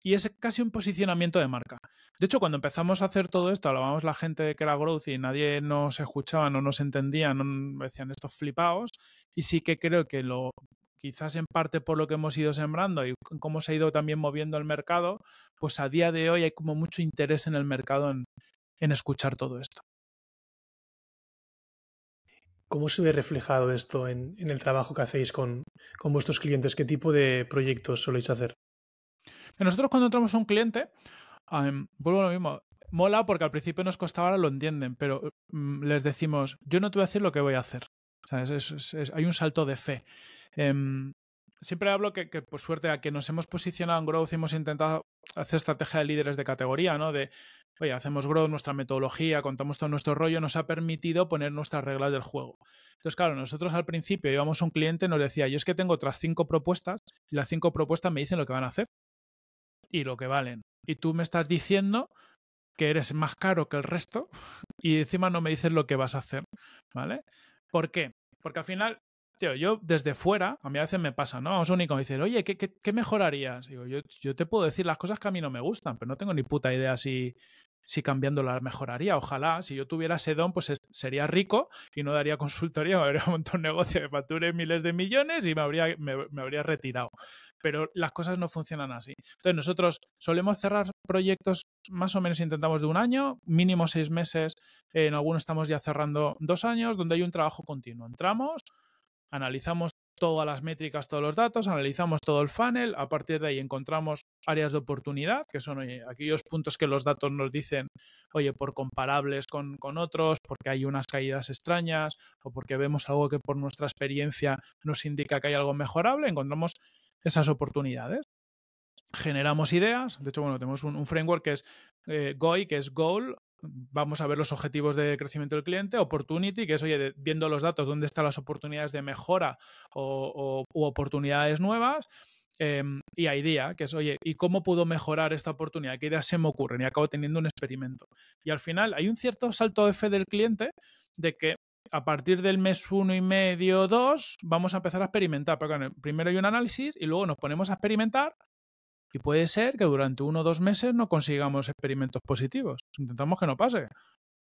y es casi un posicionamiento de marca. De hecho, cuando empezamos a hacer todo esto, hablábamos la gente que era growth y nadie nos escuchaba, no nos entendía, no decían estos flipados. Y sí que creo que lo, quizás en parte por lo que hemos ido sembrando y cómo se ha ido también moviendo el mercado, pues a día de hoy hay como mucho interés en el mercado en, escuchar todo esto. ¿Cómo se ve reflejado esto en, el trabajo que hacéis con, con vuestros clientes? ¿Qué tipo de proyectos soléis hacer? Nosotros cuando entramos a un cliente, vuelvo a lo mismo, mola porque al principio nos costaba, ahora lo entienden, pero mm, les decimos, yo no te voy a decir lo que voy a hacer. hay un salto de fe. Em, siempre hablo que, por suerte, a que nos hemos posicionado en Growth hemos intentado hacer estrategia de líderes de categoría, ¿no? De, oye, hacemos Growth, nuestra metodología, contamos todo nuestro rollo, nos ha permitido poner nuestras reglas del juego. Entonces, claro, nosotros al principio íbamos a un cliente y nos decía, yo es que tengo otras cinco propuestas y las cinco propuestas me dicen lo que van a hacer y lo que valen. Y tú me estás diciendo que eres más caro que el resto y encima no me dices lo que vas a hacer, ¿vale? ¿Por qué? Porque al final, tío, yo desde fuera, a mí a veces me pasa, ¿no? Vamos a único y dicen, oye, ¿qué, qué, qué mejorarías? Digo, yo, yo, te puedo decir las cosas que a mí no me gustan, pero no tengo ni puta idea si, si cambiándola mejoraría. Ojalá, si yo tuviera Sedón, pues sería rico y no daría consultoría, me habría montado un negocio de facture miles de millones y me habría, me, habría retirado. Pero las cosas no funcionan así. Entonces, nosotros solemos cerrar proyectos, más o menos intentamos de un año, mínimo seis meses, en algunos estamos ya cerrando dos años, donde hay un trabajo continuo. Entramos, analizamos todas las métricas, todos los datos, analizamos todo el funnel, a partir de ahí encontramos áreas de oportunidad, que son aquellos puntos que los datos nos dicen, oye, por comparables con, con, otros, porque hay unas caídas extrañas o porque vemos algo que por nuestra experiencia nos indica que hay algo mejorable, encontramos esas oportunidades. Generamos ideas, de hecho, bueno, tenemos un, framework que es eh, GOI, que es Goal, vamos a ver los objetivos de crecimiento del cliente, opportunity, que es, oye, viendo los datos, dónde están las oportunidades de mejora o, oportunidades nuevas. Em, y idea, que es, oye, ¿y cómo puedo mejorar esta oportunidad? ¿Qué ideas se me ocurren? Y acabo teniendo un experimento. Y al final hay un cierto salto de fe del cliente de que a partir del mes uno y medio, dos, vamos a empezar a experimentar. Pero primero hay un análisis y luego nos ponemos a experimentar y puede ser que durante uno o dos meses no consigamos experimentos positivos. Intentamos que no pase.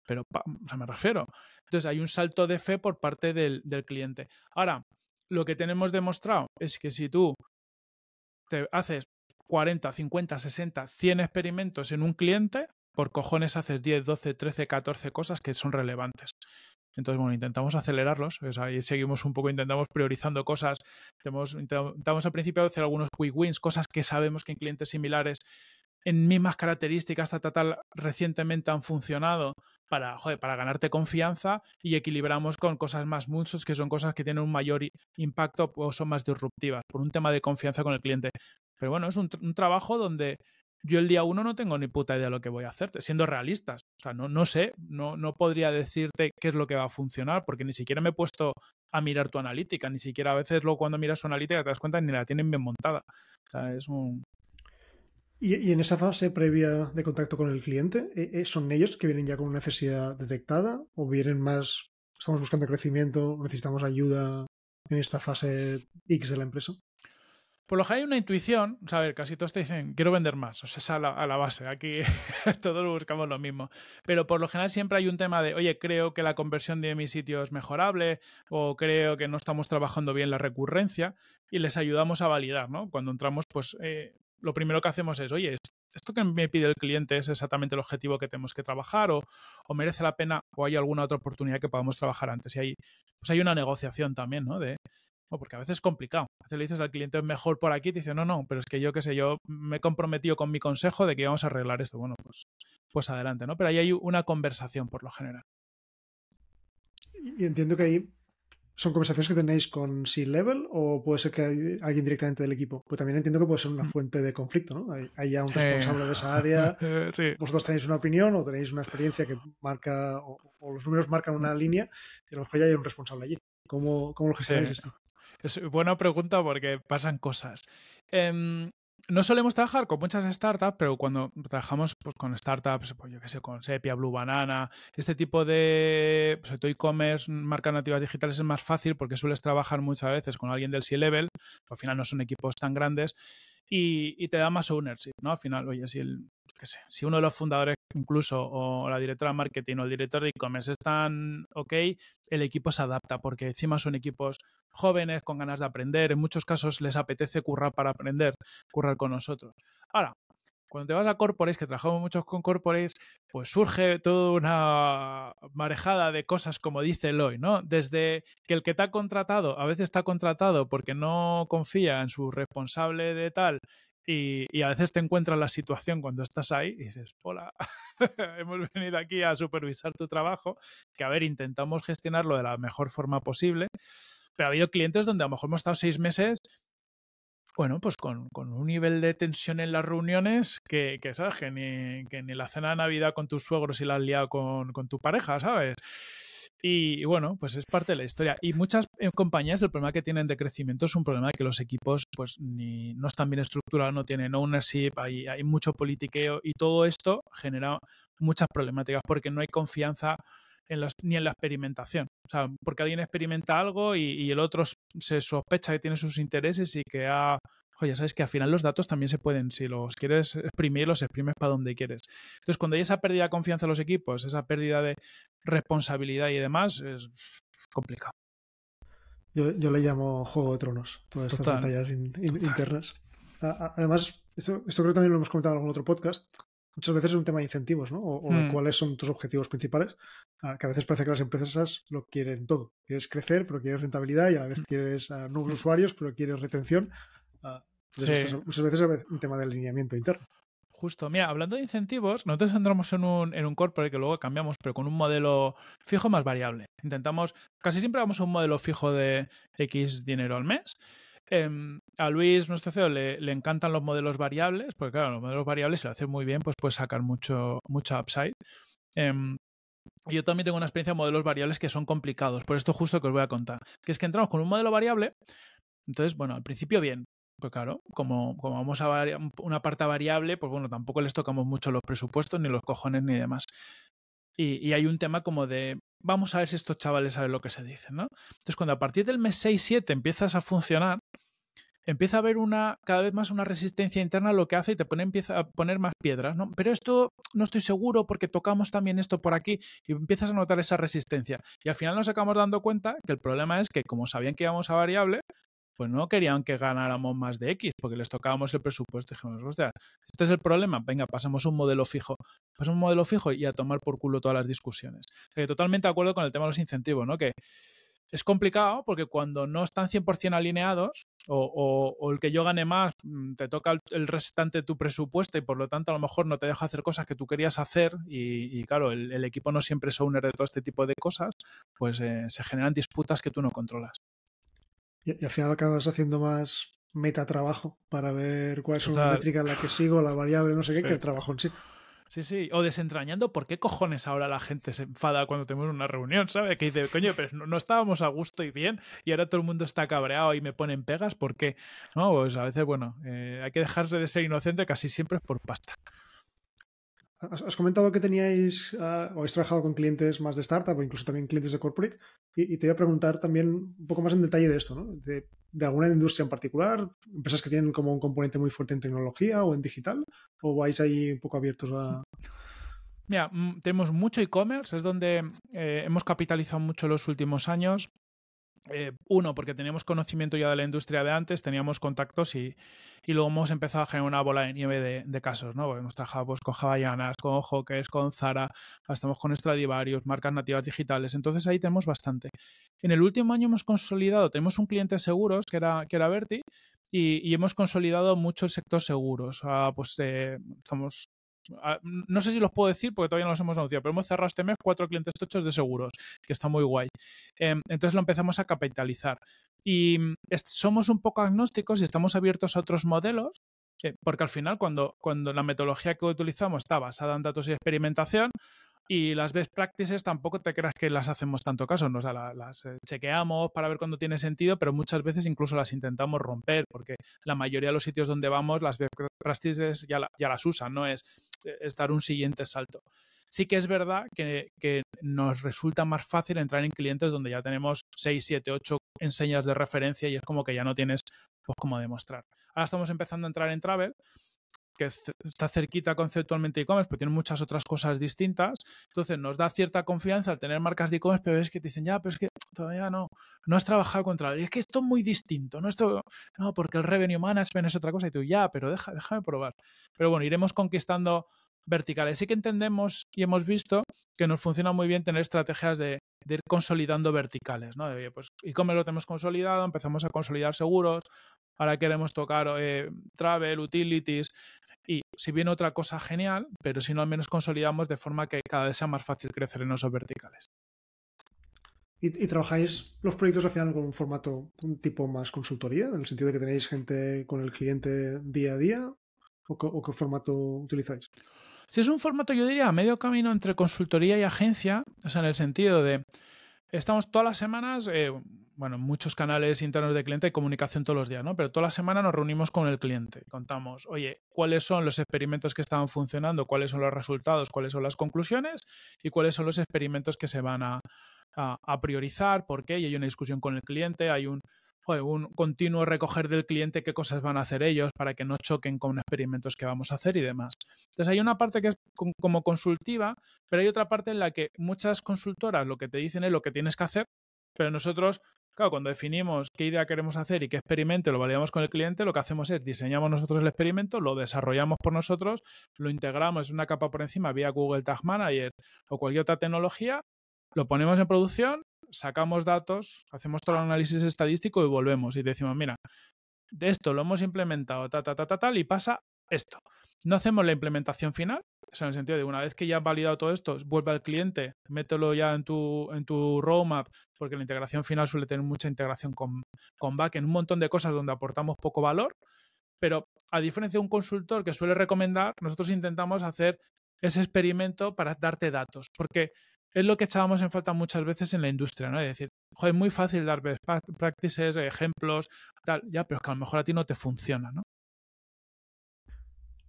Pero, o sea, me refiero. Entonces, hay un salto de fe por parte del, del cliente. Ahora, lo que tenemos demostrado es que si tú te haces 40, 50, 60, 100 experimentos en un cliente, por cojones haces 10, 12, 13, 14 cosas que son relevantes. Entonces, bueno, intentamos acelerarlos. ahí seguimos un poco, intentamos priorizando cosas. intentamos al principio hacer algunos quick wins, cosas que sabemos que en clientes similares en mismas características tal, recientemente han funcionado para, para ganarte confianza y equilibramos con cosas más muchos que son cosas que tienen un mayor impacto o son más disruptivas por un tema de confianza con el cliente. Pero bueno, es un trabajo donde yo el día uno no tengo ni puta idea de lo que voy a hacerte, siendo realistas. O sea, no, no sé, no, no podría decirte qué es lo que va a funcionar, porque ni siquiera me he puesto a mirar tu analítica, ni siquiera a veces luego cuando miras su analítica te das cuenta ni la tienen bien montada. O sea, es un... ¿Y, en esa fase previa de contacto con el cliente, eh, eh, son ellos que vienen ya con una necesidad detectada o vienen más, estamos buscando crecimiento, necesitamos ayuda en esta fase X de la empresa? Por lo que hay una intuición, o sea, casi todos te dicen, quiero vender más, o sea, es a la, base, aquí todos buscamos lo mismo, pero por lo general siempre hay un tema de, oye, creo que la conversión de mi sitio es mejorable o creo que no estamos trabajando bien la recurrencia y les ayudamos a validar, ¿no? Cuando entramos, pues eh, lo primero que hacemos es, oye, esto que me pide el cliente es exactamente el objetivo que tenemos que trabajar o, merece la pena o hay alguna otra oportunidad que podamos trabajar antes. Y ahí pues hay una negociación también, ¿no? De, porque a veces es complicado. A veces le dices al cliente es mejor por aquí y te dice, no, no, pero es que yo qué sé, yo me he comprometido con mi consejo de que vamos a arreglar esto. Bueno, pues, pues adelante, ¿no? Pero ahí hay una conversación por lo general. Y entiendo que ahí son conversaciones que tenéis con C-Level o puede ser que hay alguien directamente del equipo. Pues también entiendo que puede ser una mm. fuente de conflicto, ¿no? Hay, ya un responsable de esa área. Vosotros tenéis una opinión o tenéis una experiencia que marca, o, los números marcan una línea y a lo mejor ya hay un responsable allí. ¿Cómo, cómo lo gestionáis esto? Es buena pregunta porque pasan cosas. Em, no solemos trabajar con muchas startups, pero cuando trabajamos pues, con startups, pues, yo qué sé, con Sepia, Blue Banana, este tipo de, pues, e-commerce, marcas nativas digitales es más fácil porque sueles trabajar muchas veces con alguien del C-Level, al final no son equipos tan grandes, y, te da más ownership, ¿no? Al final, oye, si, el, qué sé, si uno de los fundadores incluso o la directora de marketing o el director de e-commerce están ok, el equipo se adapta porque encima son equipos jóvenes con ganas de aprender, en muchos casos les apetece currar para aprender, currar con nosotros. Ahora, cuando te vas a corporates, que trabajamos muchos con corporates, pues surge toda una marejada de cosas, como dice Eloy, ¿no? Desde que el que te ha contratado, a veces está contratado porque no confía en su responsable de tal y, a veces te encuentras la situación cuando estás ahí y dices, hola, hemos venido aquí a supervisar tu trabajo, que a ver, intentamos gestionarlo de la mejor forma posible, pero ha habido clientes donde a lo mejor hemos estado seis meses bueno, pues con, un nivel de tensión en las reuniones que, que ¿sabes? Que ni, que ni la cena de Navidad con tus suegros y la has liado con, tu pareja, ¿sabes? Y, bueno, pues es parte de la historia. Y muchas eh, compañías el problema que tienen de crecimiento es un problema de que los equipos pues ni no están bien estructurados, no tienen ownership, hay, hay mucho politiqueo y todo esto genera muchas problemáticas porque no hay confianza ni en la experimentación. O sea, porque alguien experimenta algo y, el otro se sospecha que tiene sus intereses y que ha... Oye, sabes que al final los datos también se pueden, si los quieres exprimir, los exprimes para donde quieres. Entonces, cuando hay esa pérdida de confianza en los equipos, esa pérdida de responsabilidad y demás, es complicado. Yo, le llamo Juego de Tronos, todas estas batallas internas. Además, esto, esto, creo que también lo hemos comentado en algún otro podcast muchas veces es un tema de incentivos, ¿no? O, hmm. cuáles son tus objetivos principales, que a veces parece que las empresas lo quieren todo. Quieres crecer, pero quieres rentabilidad y a la vez quieres ah, nuevos usuarios, pero quieres retención. Ah, muchas veces es un tema de alineamiento interno. Justo, mira, hablando de incentivos, nosotros entramos en un, en un corporate que luego cambiamos, pero con un modelo fijo más variable. Intentamos, casi siempre vamos a un modelo fijo de X dinero al mes Em, a Luis, nuestro CEO, le, encantan los modelos variables, porque claro, los modelos variables, si lo haces muy bien, pues puedes sacar mucho, mucho upside. Em, yo también tengo una experiencia de modelos variables que son complicados, por esto justo que os voy a contar. Que es que entramos con un modelo variable, entonces, bueno, al principio bien, pues claro, como vamos a una parte variable, pues bueno, tampoco les tocamos mucho los presupuestos, ni los cojones, ni demás. Y, hay un tema como de, vamos a ver si estos chavales saben lo que se dice, ¿no? Entonces, cuando a partir del mes 6-7 empiezas a funcionar, empieza a haber una, cada vez más una resistencia interna lo que hace y te pone, empieza a poner más piedras, ¿no? Pero esto no estoy seguro porque tocamos también esto por aquí y empiezas a notar esa resistencia. Y al final nos acabamos dando cuenta que el problema es que como sabían que íbamos a variable, pues no querían que ganáramos más de X, porque les tocábamos el presupuesto. Dijimos, hostia, este es el problema, venga, pasamos un modelo fijo. Pasamos un modelo fijo y a tomar por culo todas las discusiones. O sea, que totalmente de acuerdo con el tema de los incentivos, ¿no? Que es complicado porque cuando no están 100% alineados o, el que yo gane más mm, te toca el, restante de tu presupuesto y por lo tanto a lo mejor no te deja hacer cosas que tú querías hacer y, claro, el, equipo no siempre es owner de todo este tipo de cosas, pues eh, se generan disputas que tú no controlas. Y, al final acabas haciendo más metatrabajo para ver cuál es una métrica en la que sigo, la variable, no sé qué, que el trabajo en sí. Sí, sí. O desentrañando por qué cojones ahora la gente se enfada cuando tenemos una reunión, ¿sabes? Que dice, coño, pero no, estábamos a gusto y bien y ahora todo el mundo está cabreado y me ponen pegas, ¿por qué? No, pues a veces, bueno, eh, hay que dejarse de ser inocente, casi siempre es por pasta. Has comentado que teníais uh, o habéis trabajado con clientes más de startup o incluso también clientes de corporate y, te voy a preguntar también un poco más en detalle de esto, ¿no? De, alguna industria en particular, empresas que tienen como un componente muy fuerte en tecnología o en digital o vais ahí un poco abiertos a... Mira, mm, tenemos mucho e-commerce, es donde eh, hemos capitalizado mucho los últimos años. Eh, uno, porque teníamos conocimiento ya de la industria de antes, teníamos contactos y, y luego hemos empezado a generar una bola de nieve de, de casos, ¿no? Hemos trabajado con Havaianas, con Hawkers, con Zara, estamos con Stradivarius, marcas nativas digitales, entonces ahí tenemos bastante. En el último año hemos consolidado, tenemos un cliente seguros que era, que era Berti y, y hemos consolidado mucho el sector seguros. Ah, pues eh, estamos no sé si los puedo decir porque todavía no los hemos anunciado, pero hemos cerrado este mes cuatro clientes tochos de seguros, que está muy guay. Em, entonces lo empezamos a capitalizar. Y mm, somos un poco agnósticos y estamos abiertos a otros modelos, eh, porque al final cuando, cuando la metodología que utilizamos está basada en datos y experimentación, y las best practices tampoco te creas que las hacemos tanto caso, ¿no? o sea, las, eh, chequeamos para ver cuándo tiene sentido, pero muchas veces incluso las intentamos romper, porque la mayoría de los sitios donde vamos, las best practices ya, ya las usan, no es, eh, es dar un siguiente salto. Sí que es verdad que, que, nos resulta más fácil entrar en clientes donde ya tenemos 6, 7, 8 enseñas de referencia y es como que ya no tienes pues cómo demostrar. Ahora estamos empezando a entrar en travel que está cerquita conceptualmente e-commerce, pero tiene muchas otras cosas distintas. Entonces nos da cierta confianza al tener marcas de e-commerce, pero es que te dicen, ya, pero es que todavía no, no has trabajado contra Y es que esto es muy distinto, ¿no? Esto, no, porque el revenue management es otra cosa. Y tú, ya, pero deja, déjame probar. Pero bueno, iremos conquistando verticales. Sí que entendemos y hemos visto que nos funciona muy bien tener estrategias de, ir consolidando verticales, ¿no? De, pues e-commerce lo tenemos consolidado, empezamos a consolidar seguros, ahora queremos tocar eh, travel, utilities, y si viene otra cosa genial, pero si no al menos consolidamos de forma que cada vez sea más fácil crecer en esos verticales. ¿Y, trabajáis los proyectos al final con un formato, un tipo más consultoría, en el sentido de que tenéis gente con el cliente día a día? ¿O, qué formato utilizáis? Si es un formato, yo diría, a medio camino entre consultoría y agencia, o sea, en el sentido de, estamos todas las semanas, eh, bueno, muchos canales internos de cliente y comunicación todos los días, ¿no? Pero toda la semana nos reunimos con el cliente, contamos, oye, cuáles son los experimentos que estaban funcionando, cuáles son los resultados, cuáles son las conclusiones y cuáles son los experimentos que se van a, a priorizar, por qué, y hay una discusión con el cliente, hay un, un continuo recoger del cliente qué cosas van a hacer ellos para que no choquen con experimentos que vamos a hacer y demás. Entonces hay una parte que es como consultiva, pero hay otra parte en la que muchas consultoras lo que te dicen es lo que tienes que hacer, pero nosotros, claro, cuando definimos qué idea queremos hacer y qué experimento lo validamos con el cliente, lo que hacemos es diseñamos nosotros el experimento, lo desarrollamos por nosotros, lo integramos en una capa por encima vía Google Tag Manager o cualquier otra tecnología, lo ponemos en producción sacamos datos, hacemos todo el análisis estadístico y volvemos y decimos, mira, de esto lo hemos implementado, ta, ta, ta, ta, tal, y pasa esto. No hacemos la implementación final, en el sentido de una vez que ya has validado todo esto, vuelve al cliente, mételo ya en tu, en tu roadmap, porque la integración final suele tener mucha integración con, con en un montón de cosas donde aportamos poco valor, pero a diferencia de un consultor que suele recomendar, nosotros intentamos hacer ese experimento para darte datos, porque es lo que echábamos en falta muchas veces en la industria, ¿no? Es decir, joder, es muy fácil dar best practices, ejemplos, tal, ya, pero es que a lo mejor a ti no te funciona, ¿no?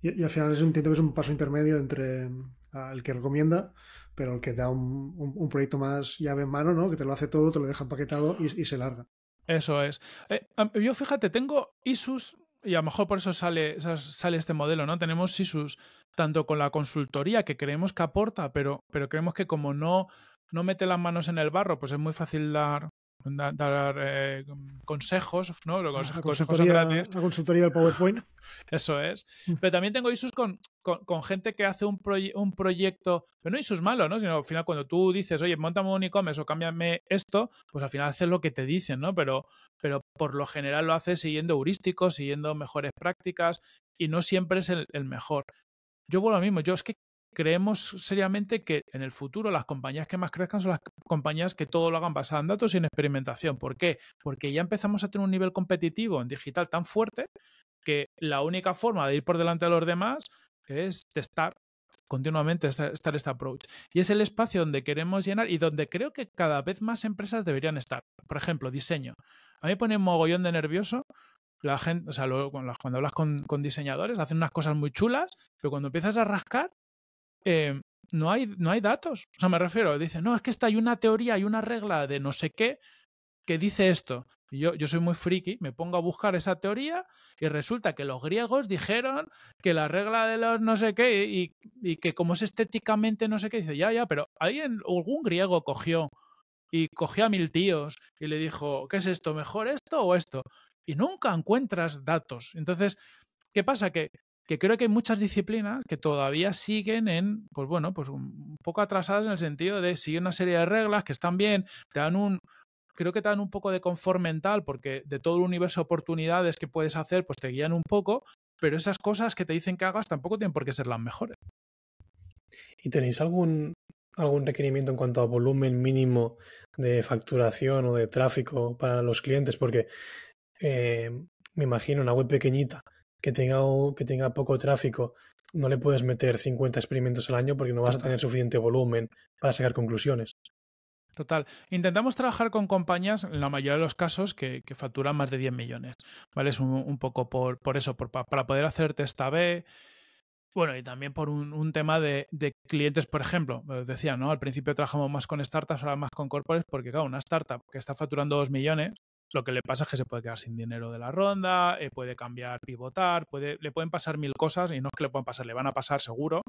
Y, al final es un, que es un paso intermedio entre el que recomienda, pero el que da un, proyecto más llave en mano, ¿no? Que te lo hace todo, te lo deja empaquetado y, se larga. Eso es. Eh, yo fíjate, tengo ISUS y a lo mejor por eso sale, sale este modelo, ¿no? Tenemos SISUS tanto con la consultoría que creemos que aporta, pero, pero creemos que como no, no mete las manos en el barro, pues es muy fácil dar, dar, eh, consejos, ¿no? Los consejos, consultoría, la consultoría del PowerPoint. Eso es. Mm. Pero también tengo ISUS con, con, gente que hace un, un proyecto, pero no ISUS malo, ¿no? Sino al final cuando tú dices, oye, montame un e-commerce o cámbiame esto, pues al final haces lo que te dicen, ¿no? Pero, pero por lo general lo haces siguiendo heurísticos, siguiendo mejores prácticas y no siempre es el, el mejor. Yo vuelvo lo mismo, yo es que creemos seriamente que en el futuro las compañías que más crezcan son las compañías que todo lo hagan basado en datos y en experimentación. ¿Por qué? Porque ya empezamos a tener un nivel competitivo en digital tan fuerte que la única forma de ir por delante de los demás es testar continuamente estar este approach. Y es el espacio donde queremos llenar y donde creo que cada vez más empresas deberían estar. Por ejemplo, diseño. A mí me pone un mogollón de nervioso la gente, o sea, cuando hablas con, diseñadores, hacen unas cosas muy chulas, pero cuando empiezas a rascar, eh, no, hay, no hay datos. O sea, me refiero, dicen, no, es que está, hay una teoría, hay una regla de no sé qué que dice esto. Yo, yo soy muy friki, me pongo a buscar esa teoría y resulta que los griegos dijeron que la regla de los no sé qué y, y que como es estéticamente no sé qué, dice, ya, ya, pero alguien, algún griego cogió y cogió a mil tíos y le dijo, ¿qué es esto? ¿Mejor esto o esto? y nunca encuentras datos. Entonces, ¿qué pasa? Que, que creo que hay muchas disciplinas que todavía siguen en, pues bueno, pues un poco atrasadas en el sentido de seguir una serie de reglas que están bien, te dan un, creo que te dan un poco de confort mental porque de todo el universo de oportunidades que puedes hacer, pues te guían un poco, pero esas cosas que te dicen que hagas tampoco tienen por qué ser las mejores. ¿Y tenéis algún, algún requerimiento en cuanto a volumen mínimo de facturación o de tráfico para los clientes? Porque eh, me imagino una web pequeñita que tenga, que tenga poco tráfico, no le puedes meter 50 experimentos al año porque no vas a tener suficiente volumen para sacar conclusiones. Total. Intentamos trabajar con compañías, en la mayoría de los casos, que, facturan más de 10 millones. ¿Vale? Es un, poco por, por eso, para poder hacer test A-B. Bueno, y también por un, tema de, de, clientes, por ejemplo. Decía, ¿no? Al principio trabajamos más con startups, ahora más con corporates, porque, claro, una startup que está facturando 2 millones, lo que le pasa es que se puede quedar sin dinero de la ronda, eh, puede cambiar, pivotar, puede, le pueden pasar mil cosas y no es que le puedan pasar, le van a pasar seguro.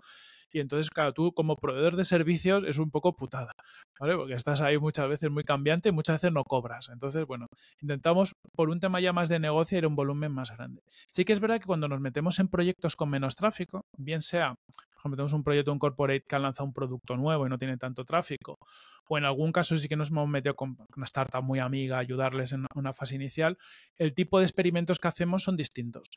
Y entonces, claro, tú como proveedor de servicios es un poco putada, ¿vale? Porque estás ahí muchas veces muy cambiante y muchas veces no cobras. Entonces, bueno, intentamos por un tema ya más de negocio ir a un volumen más grande. Sí que es verdad que cuando nos metemos en proyectos con menos tráfico, bien sea, por ejemplo, tenemos un proyecto, un corporate que ha lanzado un producto nuevo y no tiene tanto tráfico, o en algún caso sí que nos hemos metido con una startup muy amiga, ayudarles en una fase inicial, el tipo de experimentos que hacemos son distintos.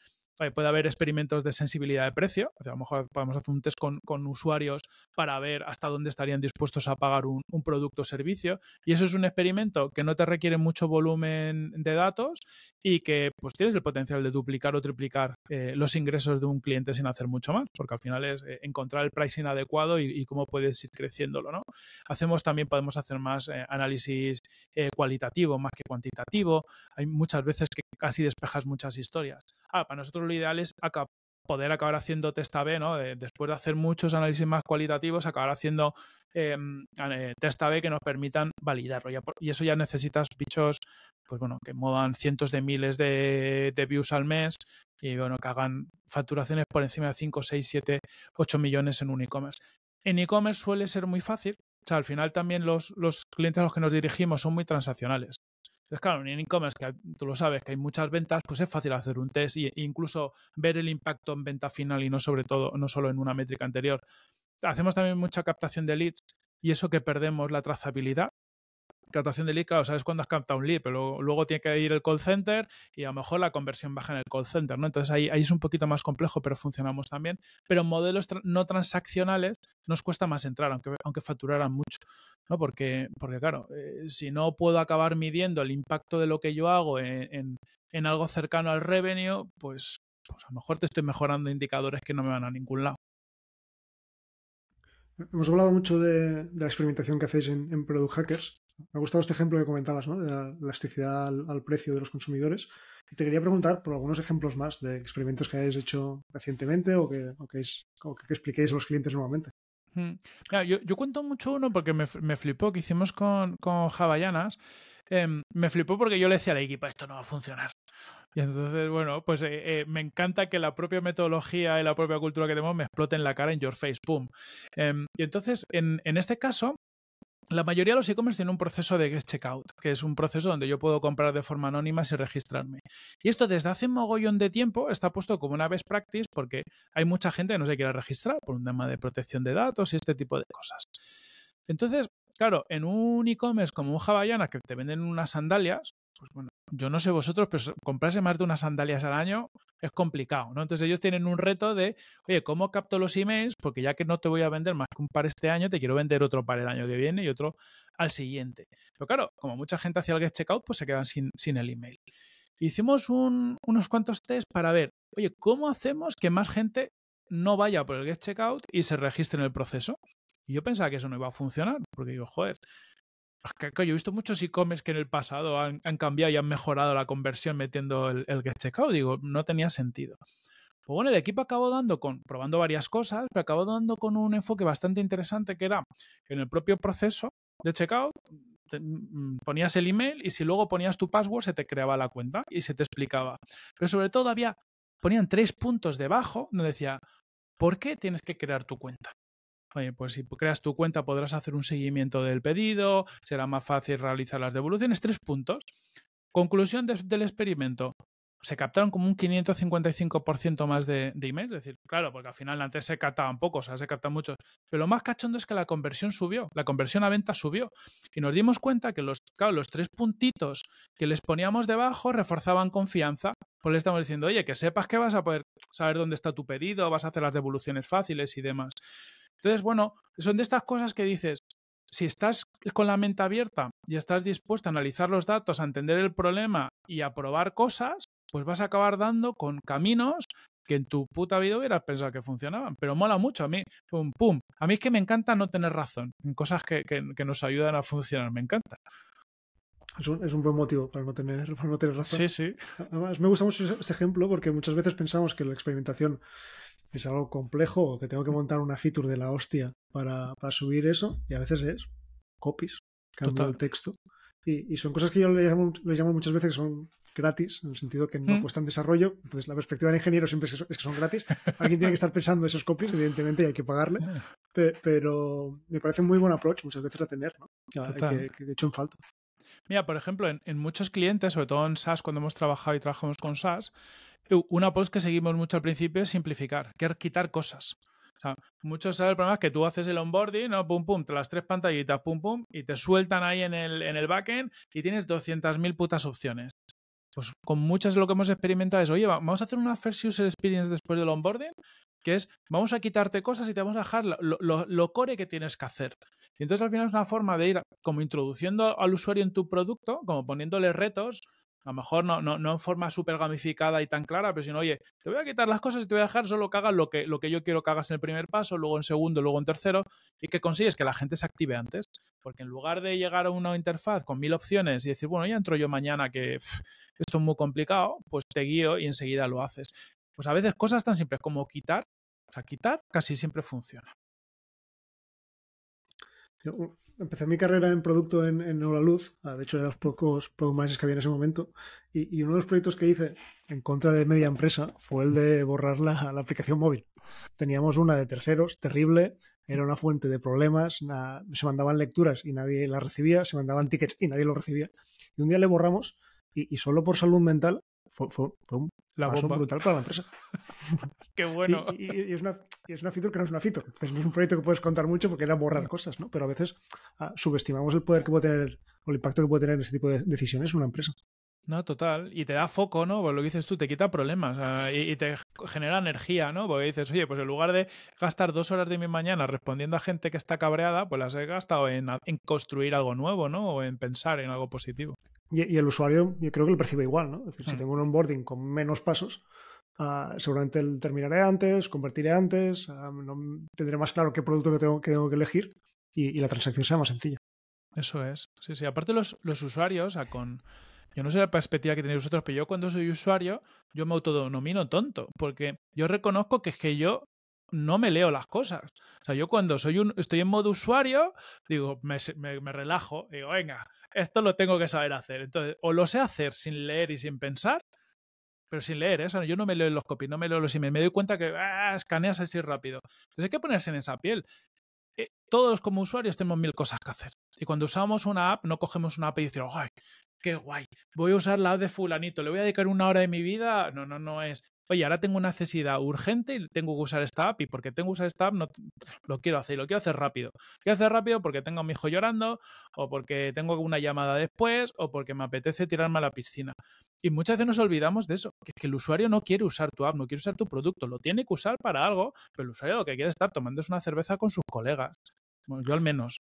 puede haber experimentos de sensibilidad de precio, a lo mejor podemos hacer un test con, usuarios para ver hasta dónde estarían dispuestos a pagar un, producto o servicio, y eso es un experimento que no te requiere mucho volumen de datos y que pues tienes el potencial de duplicar o triplicar eh, los ingresos de un cliente sin hacer mucho más, porque al final es eh, encontrar el pricing adecuado y, cómo puedes ir creciéndolo. ¿no? Hacemos también podemos hacer más eh, análisis eh, cualitativo más que cuantitativo. Hay muchas veces que casi despejas muchas historias. Ah, para nosotros lo ideal es poder acabar haciendo test A-B, ¿no? después de hacer muchos análisis más cualitativos, acabar haciendo em, eh, test A-B que nos permitan validarlo. Y eso ya necesitas bichos, pues bueno, que muevan cientos de miles de, de views al mes y bueno, que hagan facturaciones por encima de 5, 6, 7, 8 millones en un e-commerce. En e-commerce suele ser muy fácil o sea, al final también los, clientes a los que nos dirigimos son muy transaccionales. Entonces, claro, en e-commerce, que tú lo sabes, que hay muchas ventas, pues es fácil hacer un test e incluso ver el impacto en venta final y no sobre todo, no solo en una métrica anterior. Hacemos también mucha captación de leads y eso que perdemos la trazabilidad captación de lead, claro, sabes cuándo has captado un lead, pero luego, tiene que ir el call center y a lo mejor la conversión baja en el call center, ¿no? Entonces ahí, ahí es un poquito más complejo, pero funcionamos también. Pero modelos no transaccionales nos cuesta más entrar, aunque, aunque facturaran mucho, ¿no? Porque, porque claro, eh, si no puedo acabar midiendo el impacto de lo que yo hago en, en, algo cercano al revenue, pues, pues a lo mejor te estoy mejorando indicadores que no me van a ningún lado. Hemos hablado mucho de, la experimentación que hacéis en, Product Hackers. Me ha gustado este ejemplo que comentabas, ¿no? De la elasticidad al, precio de los consumidores. Y te quería preguntar por algunos ejemplos más de experimentos que hayáis hecho recientemente o que, que, expliquéis a los clientes nuevamente. Hmm. yo, cuento mucho uno porque me, flipó que hicimos con, con Javallanas. Em, me flipó porque yo le decía al equipo, esto no va a funcionar. Y entonces, bueno, pues eh, eh, me encanta que la propia metodología y la propia cultura que tenemos me explote en la cara en your face, pum. Em, y entonces, en, en este caso, la mayoría de los e-commerce tienen un proceso de get checkout, que es un proceso donde yo puedo comprar de forma anónima sin registrarme. Y esto desde hace un mogollón de tiempo está puesto como una best practice porque hay mucha gente que no se quiere registrar por un tema de protección de datos y este tipo de cosas. Entonces, claro, en un e-commerce como un Havaiana que te venden unas sandalias, pues bueno, yo no sé vosotros, pero comprarse más de unas sandalias al año es complicado, ¿no? Entonces ellos tienen un reto de, oye, ¿cómo capto los emails? Porque ya que no te voy a vender más que un par este año, te quiero vender otro par el año que viene y otro al siguiente. Pero claro, como mucha gente hacía el get checkout, pues se quedan sin, sin el email. Hicimos unos cuantos test para ver, oye, ¿cómo hacemos que más gente no vaya por el get checkout y se registre en el proceso? Y yo pensaba que eso no iba a funcionar, porque digo, joder, yo he visto muchos e-commerce que en el pasado han, cambiado y han mejorado la conversión metiendo el, get checkout. Digo, no tenía sentido. Pues bueno, el equipo acabó dando con, probando varias cosas, pero acabó dando con un enfoque bastante interesante que era que en el propio proceso de checkout mm, ponías el email y si luego ponías tu password se te creaba la cuenta y se te explicaba. Pero sobre todo había, ponían tres puntos debajo donde decía, ¿por qué tienes que crear tu cuenta? Oye, pues si creas tu cuenta podrás hacer un seguimiento del pedido, será más fácil realizar las devoluciones. Tres puntos. Conclusión del experimento. Se captaron como un 555% más de, de emails. Es decir, claro, porque al final antes se captaban pocos, ahora se captan muchos. Pero lo más cachondo es que la conversión subió, la conversión a venta subió. Y nos dimos cuenta que los, los tres puntitos que les poníamos debajo reforzaban confianza. Pues le estamos diciendo, oye, que sepas que vas a poder saber dónde está tu pedido, vas a hacer las devoluciones fáciles y demás. Entonces, bueno, son de estas cosas que dices, si estás con la mente abierta y estás dispuesto a analizar los datos, a entender el problema y a probar cosas, pues vas a acabar dando con caminos que en tu puta vida hubieras pensado que funcionaban. Pero mola mucho a mí. Pum, pum. A mí es que me encanta no tener razón en cosas que, nos ayudan a funcionar. Me encanta. Es un, es un, buen motivo para no, tener, para no tener razón. Sí, sí. Además, me gusta mucho este ejemplo porque muchas veces pensamos que la experimentación es algo complejo o que tengo que montar una feature de la hostia para, para subir eso y a veces es copies, cambio el texto. Y, y, son cosas que yo le llamo, llamo, muchas veces que son gratis, en el sentido que no mm. cuestan desarrollo. Entonces, la perspectiva del ingeniero siempre es que, son, gratis. Alguien tiene que estar pensando esos copies, evidentemente, y hay que pagarle. pero me parece un muy buen approach muchas veces a tener, ¿no? Que, que, de hecho en falta. Mira, por ejemplo, en, en, muchos clientes, sobre todo en SaaS, cuando hemos trabajado y trabajamos con SaaS, una post que seguimos mucho al principio es simplificar, que es quitar cosas. O sea, muchos saben el problema es que tú haces el onboarding, ¿no? Pum, pum, te las tres pantallitas, pum, pum, y te sueltan ahí en el, en el backend y tienes 200.000 putas opciones. Pues con muchas de lo que hemos experimentado es, oye, vamos a hacer una first user experience después del onboarding, que es, vamos a quitarte cosas y te vamos a dejar lo, lo, core que tienes que hacer. Y entonces al final es una forma de ir como introduciendo al usuario en tu producto, como poniéndole retos, a lo mejor no, no, no en forma súper gamificada y tan clara, pero sino, oye, te voy a quitar las cosas y te voy a dejar solo que hagas lo que, lo que yo quiero que hagas en el primer paso, luego en segundo, luego en tercero, y que consigues que la gente se active antes. Porque en lugar de llegar a una interfaz con mil opciones y decir, bueno, ya entro yo mañana que esto es muy complicado, pues te guío y enseguida lo haces. Pues a veces cosas tan simples como quitar, o sea, quitar casi siempre funciona empecé mi carrera en producto en, en Luz, ah, de hecho de los pocos product que había en ese momento, y, uno de los proyectos que hice en contra de media empresa fue el de borrar la, aplicación móvil. Teníamos una de terceros, terrible, era una fuente de problemas, se mandaban lecturas y nadie las recibía, se mandaban tickets y nadie lo recibía. Y un día le borramos y solo por salud mental fue, fue, un la paso brutal para la empresa. Qué bueno. Y, es una, es una feature que no es una feature. Entonces no es un proyecto que puedes contar mucho porque era borrar cosas, ¿no? Pero a veces ah, subestimamos el poder que puede tener o el impacto que puede tener ese tipo de decisiones en una empresa. No, total. Y te da foco, ¿no? Pues lo que dices tú, te quita problemas y, te genera energía, ¿no? Porque dices, oye, pues en lugar de gastar dos horas de mi mañana respondiendo a gente que está cabreada, pues las he gastado en, en construir algo nuevo, ¿no? O en pensar en algo positivo. Y, el usuario, yo creo que lo percibe igual, ¿no? Es decir, si hmm. tengo un onboarding con menos pasos, uh, seguramente terminaré antes, convertiré antes, uh, tendré más claro qué producto que tengo que, tengo que elegir y, y, la transacción sea más sencilla. Eso es. Sí, sí. Aparte los, los usuarios, con... Yo no sé la perspectiva que tenéis vosotros, pero yo cuando soy usuario, yo me autodenomino tonto, porque yo reconozco que es que yo no me leo las cosas. O sea, yo cuando soy un, estoy en modo usuario, digo, me, me, relajo, digo, venga, esto lo tengo que saber hacer. Entonces, o lo sé hacer sin leer y sin pensar, pero sin leer, eso ¿eh? yo no me leo los copies, no me leo los emails, me doy cuenta que ah, escaneas así rápido. Entonces hay que ponerse en esa piel. Eh, todos como usuarios tenemos mil cosas que hacer. Y cuando usamos una app, no cogemos una app y decimos, ¡ay, qué guay! Voy a usar la app de fulanito, le voy a dedicar una hora de mi vida. No, no, no es. oye, ahora tengo una necesidad urgente y tengo que usar esta app y porque tengo que usar esta app no, lo quiero hacer y lo quiero hacer rápido. quiero hacer rápido porque tengo a mi hijo llorando o porque tengo una llamada después o porque me apetece tirarme a la piscina. Y muchas veces nos olvidamos de eso, que, que el usuario no quiere usar tu app, no quiere usar tu producto, lo tiene que usar para algo, pero el usuario lo que quiere es estar tomando es una cerveza con sus colegas. Bueno, yo al menos.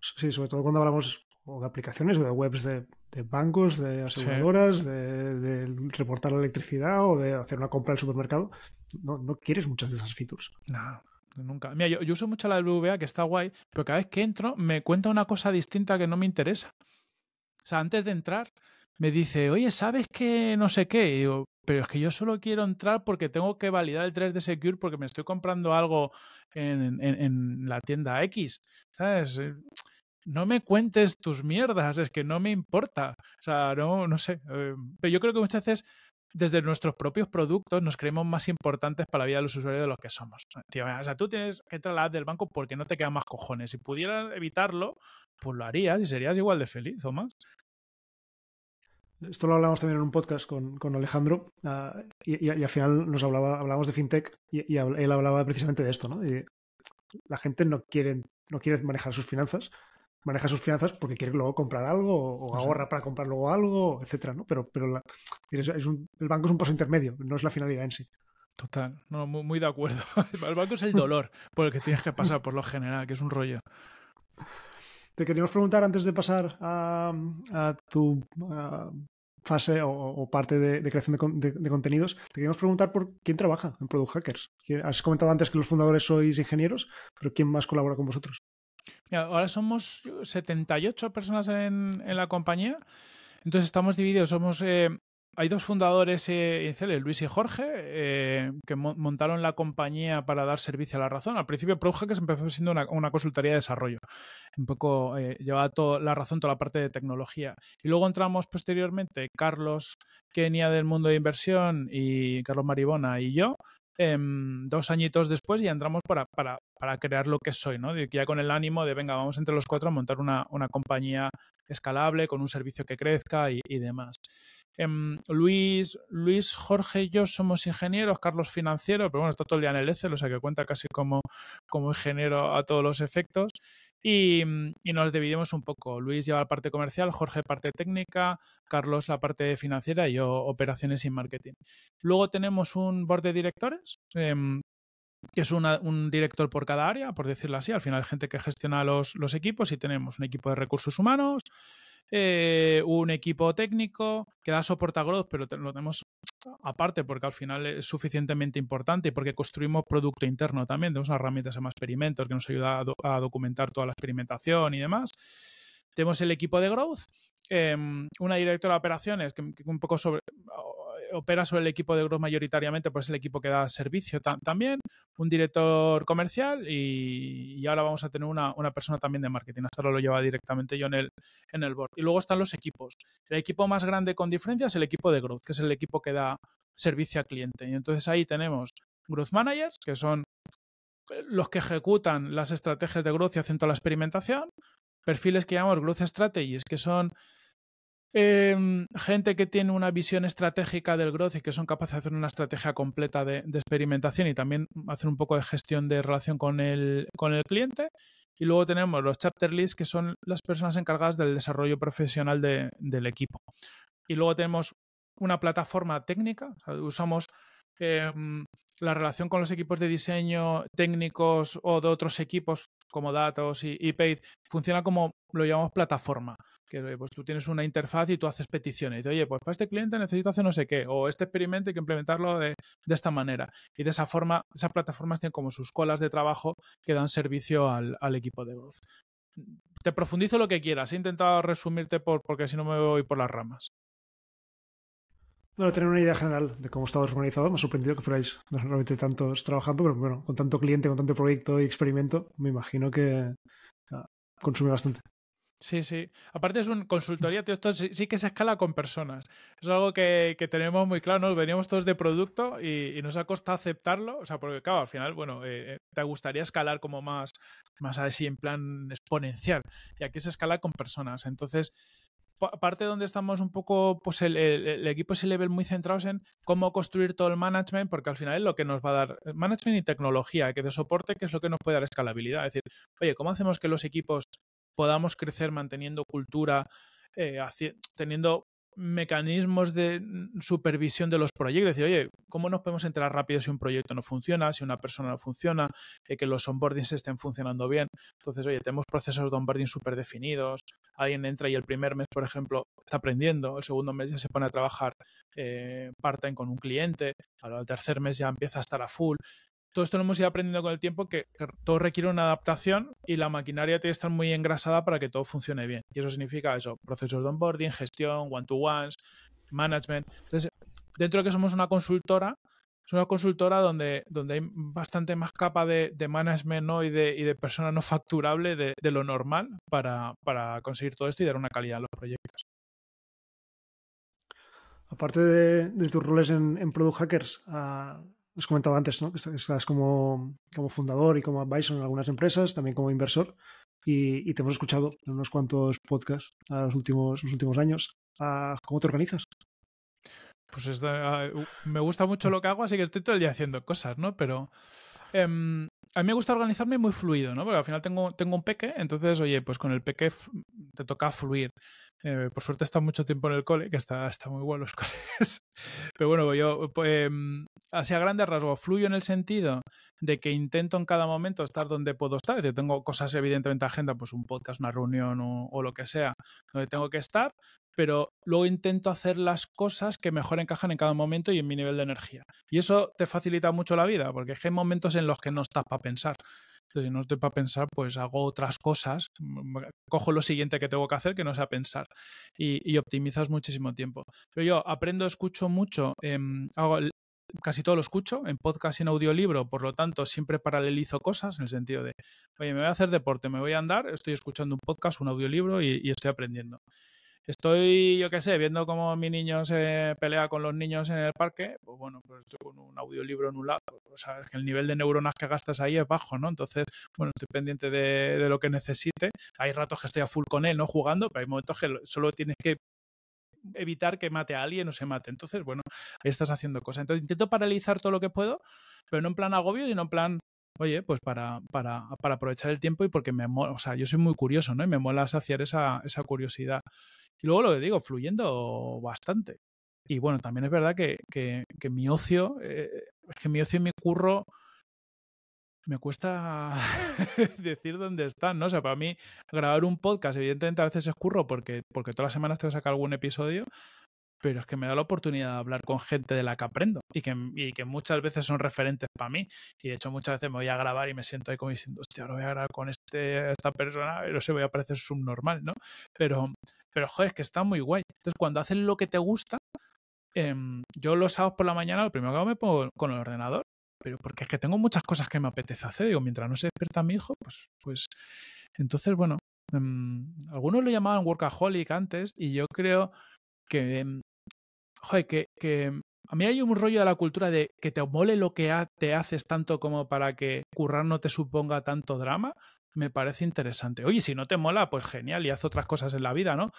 Sí, sobre todo cuando hablamos o de aplicaciones o de webs de, bancos, de aseguradoras, de, reportar la electricidad o de hacer una compra al supermercado. No, no quieres muchas de esas features. No, nunca. Mira, yo, uso mucho la WBA, que está guay, pero cada vez que entro me cuenta una cosa distinta que no me interesa. O sea, antes de entrar me dice, oye, ¿sabes que no sé qué? Y digo, pero es que yo solo quiero entrar porque tengo que validar el 3D Secure porque me estoy comprando algo en, en, en la tienda X. ¿Sabes? No me cuentes tus mierdas, es que no me importa. O sea, no, no sé. Eh, pero yo creo que muchas veces desde nuestros propios productos nos creemos más importantes para la vida de los usuarios de lo que somos. o sea, tú tienes que entrar a la app del banco porque no te quedan más cojones. Si pudieras evitarlo, pues lo harías y serías igual de feliz o más. Esto lo hablamos también en un podcast con, con Alejandro uh, y, y, y, al final nos hablaba, hablábamos de fintech y, él hablaba precisamente de esto, ¿no? la gente no quiere, no quiere manejar sus finanzas, maneja sus finanzas porque quiere luego comprar algo o, ahorra para comprar luego algo, etcétera, ¿no? Pero, pero es un, el banco es un paso intermedio, no es la finalidad en sí. Total, no, muy, de acuerdo. El banco es el dolor por el que tienes que pasar por lo general, que es un rollo. Te queríamos preguntar antes de pasar a, tu fase o, parte de, creación de, de, contenidos, te queríamos preguntar por quién trabaja en Product Hackers. Has comentado antes que los fundadores sois ingenieros, pero ¿quién más colabora con vosotros? Ahora somos 78 personas en, la compañía. Entonces estamos divididos, somos eh, hay dos fundadores eh, Luis y Jorge, eh, que montaron la compañía para dar servicio a la razón. Al principio, ProHackers empezó siendo una, consultoría de desarrollo. Un poco eh, llevaba toda la razón toda la parte de tecnología. Y luego entramos posteriormente Carlos Kenia del mundo de inversión y Carlos Maribona y yo Em, dos añitos después y entramos para, para, para, crear lo que soy, ¿no? ya con el ánimo de, venga, vamos entre los cuatro a montar una, una compañía escalable, con un servicio que crezca y, demás. Em, Luis, Luis, Jorge y yo somos ingenieros, Carlos financiero, pero bueno, está todo el día en el Excel, o sea que cuenta casi como, como ingeniero a todos los efectos. Mm, y, nos dividimos un poco. Luis lleva la parte comercial, Jorge parte técnica, Carlos la parte financiera y yo operaciones y marketing. Luego tenemos un board de directores, em, que es un director por cada área, por decirlo así. Al final gente que gestiona los, los equipos y tenemos un equipo de recursos humanos, eh, un equipo técnico que da soporte a growth, pero lo tenemos aparte porque al final es suficientemente importante y porque construimos producto interno también. Tenemos una herramienta que se llama Experimentor que nos ayuda a, documentar toda la experimentación y demás. Tenemos el equipo de growth, em, una directora de operaciones que, un poco sobre, opera sobre el equipo de growth mayoritariamente, pues es el equipo que da servicio también, un director comercial y, ahora vamos a tener una, persona también de marketing. Hasta ahora lo lleva directamente yo en el, en el board. Y luego están los equipos. El equipo más grande con diferencia es el equipo de growth, que es el equipo que da servicio al cliente. Y entonces ahí tenemos growth managers, que son los que ejecutan las estrategias de growth y hacen toda la experimentación. Perfiles que llamamos growth strategies, que son Em, gente que tiene una visión estratégica del growth y que son capaces de hacer una estrategia completa de, experimentación y también hacer un poco de gestión de relación con el, con el cliente. Y luego tenemos los chapter leads, que son las personas encargadas del desarrollo profesional del equipo. Y luego tenemos una plataforma técnica, usamos em, la relación con los equipos de diseño técnicos o de otros equipos como Datos y, Paid funciona como lo llamamos plataforma, que pues tú tienes una interfaz y tú haces peticiones. Y oye, pues para este cliente necesito hacer no sé qué, o este experimento hay que implementarlo de, esta manera. Y de esa forma, esas plataformas tienen como sus colas de trabajo que dan servicio al, equipo de voz. Te profundizo lo que quieras, he intentado resumirte por, porque si no me voy por las ramas. Bueno, tener una idea general de cómo estabas organizado, me ha sorprendido que fuerais no solamente tantos trabajando, pero bueno, con tanto cliente, con tanto proyecto y experimento, me imagino que consume bastante. Sí, sí. Aparte es un consultoría, tío, esto sí, que se escala con personas. Es algo que, tenemos muy claro, nos veníamos todos de producto y, nos ha costado aceptarlo, o sea, porque claro, al final, bueno, eh, eh, te gustaría escalar como más, más así en plan exponencial y aquí se escala con personas. Entonces, parte donde estamos un poco, pues el, equipo ese level muy centrados en cómo construir todo el management, porque al final es lo que nos va a dar management y tecnología, que de soporte, que es lo que nos puede dar escalabilidad. Es decir, oye, ¿cómo hacemos que los equipos podamos crecer manteniendo cultura, eh, teniendo mecanismos de supervisión de los proyectos. Decir, oye, ¿cómo nos podemos enterar rápido si un proyecto no funciona, si una persona no funciona, eh, que los onboardings estén funcionando bien? Entonces, oye, tenemos procesos de onboarding súper definidos. Alguien entra y el primer mes, por ejemplo, está aprendiendo, el segundo mes ya se pone a trabajar eh, part-time con un cliente, al tercer mes ya empieza a estar a full todo esto lo hemos ido aprendiendo con el tiempo que, todo requiere una adaptación y la maquinaria tiene que estar muy engrasada para que todo funcione bien. Y eso significa eso, procesos de onboarding, gestión, one-to-ones, management. Entonces, dentro de que somos una consultora, es una consultora donde, donde hay bastante más capa de, management y, de, y de persona no facturable de, lo normal para, conseguir todo esto y dar una calidad a los proyectos. Aparte de, tus roles en, en Product Hackers, ah, has comentado antes, ¿no? Que estás como, como fundador y como advisor en algunas empresas, también como inversor. Y, te hemos escuchado en unos cuantos podcasts a los últimos, los últimos años. Ah, ¿Cómo te organizas? Pues ah, me gusta mucho lo que hago, así que estoy todo el día haciendo cosas, ¿no? Pero em, a mí me gusta organizarme muy fluido, ¿no? Porque al final tengo, tengo un peque, entonces, oye, pues con el peque te toca fluir. Eh, por suerte está mucho tiempo en el cole, que está, está muy bueno los coles. Pero bueno, yo, pues, así a grandes rasgos, fluyo en el sentido de que intento en cada momento estar donde puedo estar. Es decir, tengo cosas evidentemente agenda, pues un podcast, una reunión o, o lo que sea, donde tengo que estar, pero luego intento hacer las cosas que mejor encajan en cada momento y en mi nivel de energía. Y eso te facilita mucho la vida, porque es que hay momentos en los que no estás para pensar. Entonces, si no estoy para pensar, pues hago otras cosas, mm, cojo lo siguiente que tengo que hacer que no sea pensar y, optimizas muchísimo tiempo. Pero yo aprendo, escucho mucho, em, hago casi todo lo escucho en podcast y en audiolibro, por lo tanto siempre paralelizo cosas en el sentido de, oye, me voy a hacer deporte, me voy a andar, estoy escuchando un podcast, un audiolibro y estoy aprendiendo estoy, yo qué sé, viendo cómo mi niño se pelea con los niños en el parque, pues bueno, pues estoy con un audiolibro en un lado. O sea, que el nivel de neuronas que gastas ahí es bajo, ¿no? Entonces, bueno, estoy pendiente de, de lo que necesite. Hay ratos que estoy a full con él, ¿no? Jugando, pero hay momentos que solo tienes que evitar que mate a alguien o se mate. Entonces, bueno, ahí estás haciendo cosas. Entonces, intento paralizar todo lo que puedo, pero no en plan agobio, sino en plan, oye, pues para, para, para aprovechar el tiempo y porque me o sea, yo soy muy curioso, ¿no? Y me mola saciar esa, esa curiosidad. Y luego lo que digo, fluyendo bastante. Y bueno, también es verdad que, que, mi ocio, eh, es que mi ocio y mi curro me cuesta decir dónde están, ¿no? O sea, para mí grabar un podcast, evidentemente a veces es curro porque, porque todas las semanas tengo que sacar algún episodio, pero es que me da la oportunidad de hablar con gente de la que aprendo y que, y que muchas veces son referentes para mí. Y de hecho muchas veces me voy a grabar y me siento ahí como diciendo, hostia, ahora voy a grabar con este, esta persona, no sé, voy a parecer subnormal, ¿no? Pero, pero joder, es que está muy guay. Entonces cuando haces lo que te gusta, em, yo los sábados por la mañana lo primero que hago me pongo con el ordenador, pero porque es que tengo muchas cosas que me apetece hacer. Digo, mientras no se despierta mi hijo, pues, pues entonces, bueno, em, algunos lo llamaban workaholic antes y yo creo que em, joder, que, que a mí hay un rollo de la cultura de que te mole lo que te haces tanto como para que currar no te suponga tanto drama, me parece interesante. Oye, si no te mola, pues genial y haz otras cosas en la vida, ¿no?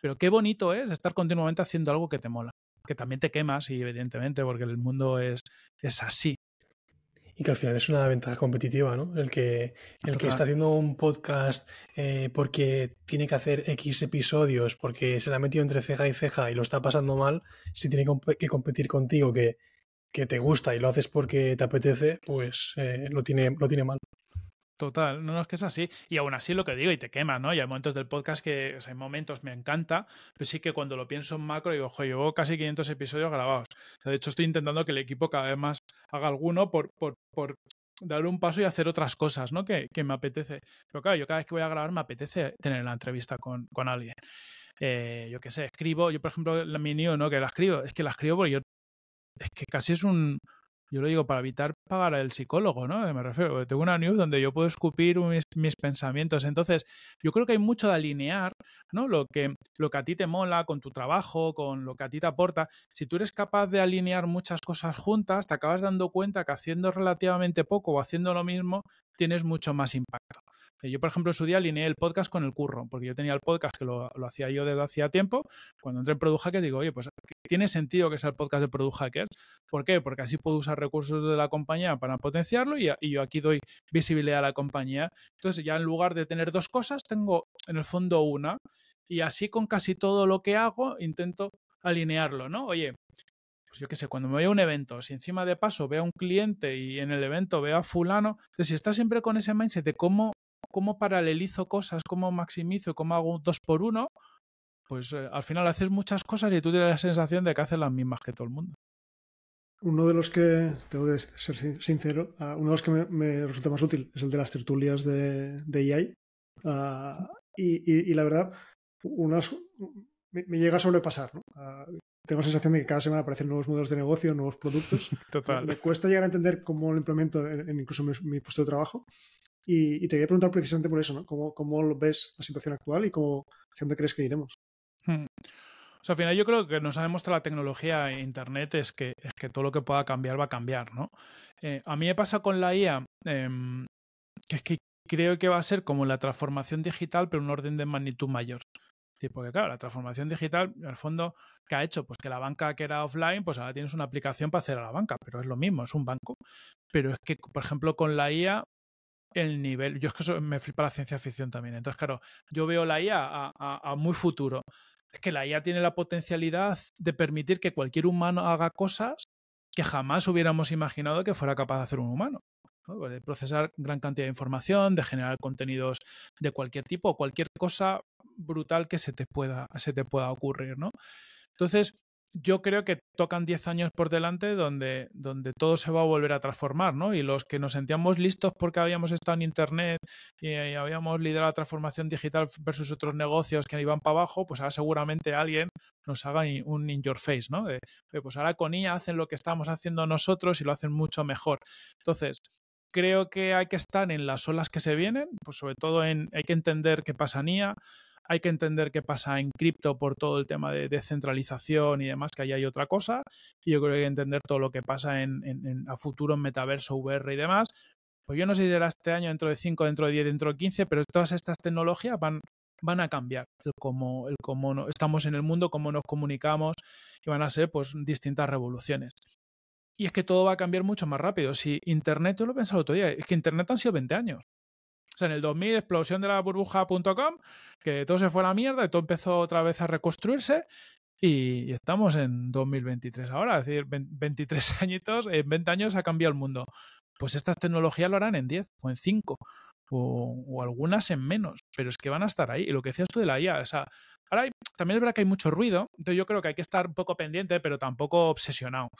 Pero qué bonito es estar continuamente haciendo algo que te mola, que también te quemas, y evidentemente, porque el mundo es, es así y que al final es una ventaja competitiva, ¿no? El que, el que está haciendo un podcast eh, porque tiene que hacer X episodios, porque se le ha metido entre ceja y ceja y lo está pasando mal, si tiene que competir contigo que, que te gusta y lo haces porque te apetece, pues eh, lo, tiene, lo tiene mal. Total, no, es que es así. Y aún así lo que digo, y te quema, ¿no? Y hay momentos del podcast que, o sea, hay momentos, me encanta, pero sí que cuando lo pienso en macro, digo, ojo, llevo casi 500 episodios grabados. de hecho, estoy intentando que el equipo cada vez más haga alguno por, por, por dar un paso y hacer otras cosas, ¿no? Que, que, me apetece. Pero claro, yo cada vez que voy a grabar me apetece tener la entrevista con, con alguien. Eh, yo qué sé, escribo, yo por ejemplo, la mi ¿no? Que la escribo, es que la escribo porque yo, es que casi es un, yo lo digo para evitar pagar al psicólogo, ¿no? Me refiero, tengo una news donde yo puedo escupir mis, pensamientos. Entonces, yo creo que hay mucho de alinear, ¿no? Lo que, lo que a ti te mola con tu trabajo, con lo que a ti te aporta. Si tú eres capaz de alinear muchas cosas juntas, te acabas dando cuenta que haciendo relativamente poco o haciendo lo mismo, tienes mucho más impacto. Yo, por ejemplo, en su día alineé el podcast con el curro, porque yo tenía el podcast que lo, hacía yo desde hacía tiempo. Cuando entré en Product Hackers digo, oye, pues tiene sentido que sea el podcast de Product Hackers. ¿Por qué? Porque así puedo usar recursos de la compañía para potenciarlo y, y yo aquí doy visibilidad a la compañía. Entonces, ya en lugar de tener dos cosas, tengo en el fondo una. Y así con casi todo lo que hago, intento alinearlo, ¿no? Oye, pues yo qué sé, cuando me voy a un evento, si encima de paso veo a un cliente y en el evento veo a fulano, entonces si estás siempre con ese mindset de cómo, cómo paralelizo cosas, cómo maximizo, cómo hago dos por uno, pues eh, al final haces muchas cosas y tú tienes la sensación de que haces las mismas que todo el mundo. Uno de los que, tengo que ser sincero, ah, uno de los que me, resulta más útil es el de las tertulias de, de EI. Ah, y, la verdad, unas, me, llega a sobrepasar. ¿no? Ah, tengo la sensación de que cada semana aparecen nuevos modelos de negocio, nuevos productos. Total. Me, cuesta llegar a entender cómo lo implemento en, incluso mi, puesto de trabajo. Y, te quería preguntar precisamente por eso, ¿no? ¿Cómo, cómo ves la situación actual y cómo, hacia dónde crees que iremos? Hmm. O sea, al final yo creo que nos ha demostrado la tecnología e Internet es que, es que todo lo que pueda cambiar va a cambiar, ¿no? Eh, a mí me pasa con la IA em, que es que creo que va a ser como la transformación digital, pero un orden de magnitud mayor porque claro, la transformación digital, el fondo, ¿qué ha hecho? Pues que la banca que era offline, pues ahora tienes una aplicación para hacer a la banca, pero es lo mismo, es un banco. Pero es que, por ejemplo, con la IA, el nivel, yo es que me flipa la ciencia ficción también. Entonces, claro, yo veo la IA a, a muy futuro. Es que la IA tiene la potencialidad de permitir que cualquier humano haga cosas que jamás hubiéramos imaginado que fuera capaz de hacer un humano. Pues de procesar gran cantidad de información, de generar contenidos de cualquier tipo, cualquier cosa brutal que se te pueda, se te pueda ocurrir, ¿no? Entonces, yo creo que tocan 10 años por delante donde, donde todo se va a volver a transformar, ¿no? Y los que nos sentíamos listos porque habíamos estado en Internet y, habíamos liderado la transformación digital versus otros negocios que iban para abajo, pues ahora seguramente alguien nos haga un in your face, ¿no? De, pues ahora con IA hacen lo que estamos haciendo nosotros y lo hacen mucho mejor. Entonces, creo que hay que estar en las olas que se vienen, pues sobre todo en, hay que entender qué pasa en IA, hay que entender qué pasa en cripto por todo el tema de descentralización y demás, que ahí hay otra cosa, y yo creo que hay que entender todo lo que pasa en, a futuro en metaverso, VR y demás. Pues yo no sé si será este año, dentro de 5, dentro de 10, dentro de 15, pero todas estas tecnologías van, van a cambiar el cómo, el cómo estamos en el mundo, cómo nos comunicamos y van a ser pues distintas revoluciones. Y es que todo va a cambiar mucho más rápido. Si Internet, yo lo he pensado otro día, es que Internet han sido 20 años. O sea, en el 2000, explosión de la burbuja.com, que todo se fue a la mierda y todo empezó otra vez a reconstruirse. Y, estamos en 2023 ahora, es decir, 23 añitos, en 20 años ha cambiado el mundo. Pues estas tecnologías lo harán en 10 o en 5 o, algunas en menos, pero es que van a estar ahí. Y lo que decías tú de la IA, o sea, ahora también es verdad que hay mucho ruido, entonces yo creo que hay que estar un poco pendiente, pero tampoco obsesionado.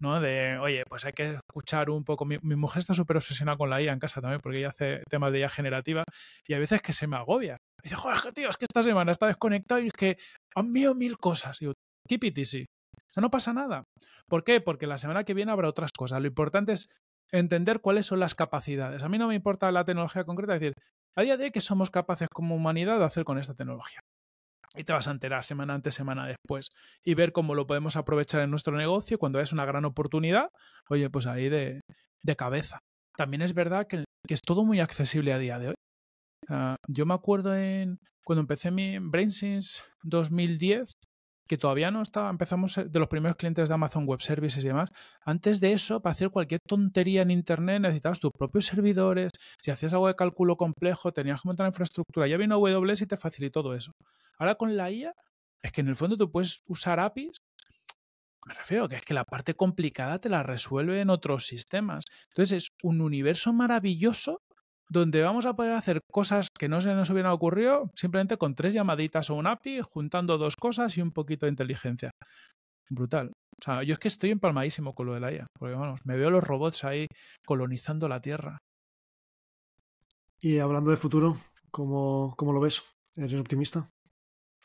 ¿No? De, oye, pues hay que escuchar un poco. Mi, mujer está súper obsesionada con la IA en casa también, porque ella hace temas de IA generativa y a veces que se me agobia. dice, joder, tío, es que esta semana está desconectado y es que han mío mil cosas. Y yo, keep it easy. O sea, no pasa nada. ¿Por qué? Porque la semana que viene habrá otras cosas. Lo importante es entender cuáles son las capacidades. A mí no me importa la tecnología concreta, es decir, a día de hoy, ¿qué somos capaces como humanidad de hacer con esta tecnología? Y te vas a enterar semana antes, semana después y ver cómo lo podemos aprovechar en nuestro negocio cuando es una gran oportunidad, oye, pues ahí de, de cabeza. También es verdad que, que, es todo muy accesible a día de hoy. yo me acuerdo en cuando empecé mi BrainSense 2010, que todavía no estaba, empezamos eh, de los primeros clientes de Amazon Web Services y demás. Antes de eso, para hacer cualquier tontería en Internet, necesitabas tus propios servidores. Si hacías algo de cálculo complejo, tenías que montar la infraestructura. Ya vino AWS y te facilitó todo eso. Ahora con la IA, es que en el fondo tú puedes usar APIs. Me refiero que es que la parte complicada te la resuelve en otros sistemas. Entonces es un universo maravilloso donde vamos a poder hacer cosas que no se nos hubieran ocurrido simplemente con tres llamaditas o un API, juntando dos cosas y un poquito de inteligencia. Brutal. O sea, yo es que estoy empalmadísimo con lo de la IA, porque vamos, me veo los robots ahí colonizando la Tierra. Y hablando de futuro, ¿cómo, cómo lo ves? ¿Eres optimista?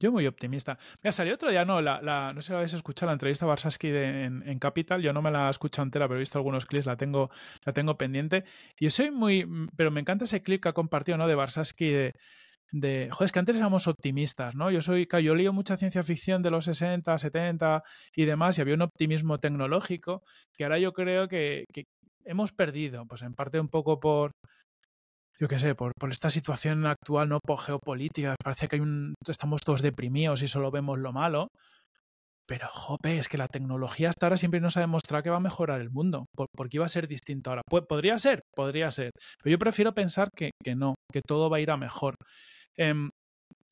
Yo muy optimista. Mira, salió otro día, no, la, no sé si habéis escuchado la entrevista a Barsaski en, Capital, yo no me la he escuchado entera, pero he visto algunos clips, la tengo, la tengo pendiente. Y yo soy muy, pero me encanta ese clip que ha compartido, ¿no? De Barsaski de, de, joder, es que antes éramos optimistas, ¿no? Yo soy, yo leo mucha ciencia ficción de los 60, 70 y demás, y había un optimismo tecnológico que ahora yo creo que hemos perdido, pues en parte un poco por, yo qué sé, por, por, esta situación actual, ¿no? Por geopolítica, parece que hay un, estamos todos deprimidos y solo vemos lo malo. Pero, jope, es que la tecnología hasta ahora siempre nos ha demostrado que va a mejorar el mundo. ¿Por, porque iba a ser distinto ahora? ¿Podría ser? Podría ser. Pero yo prefiero pensar que, que no, que todo va a ir a mejor. Eh,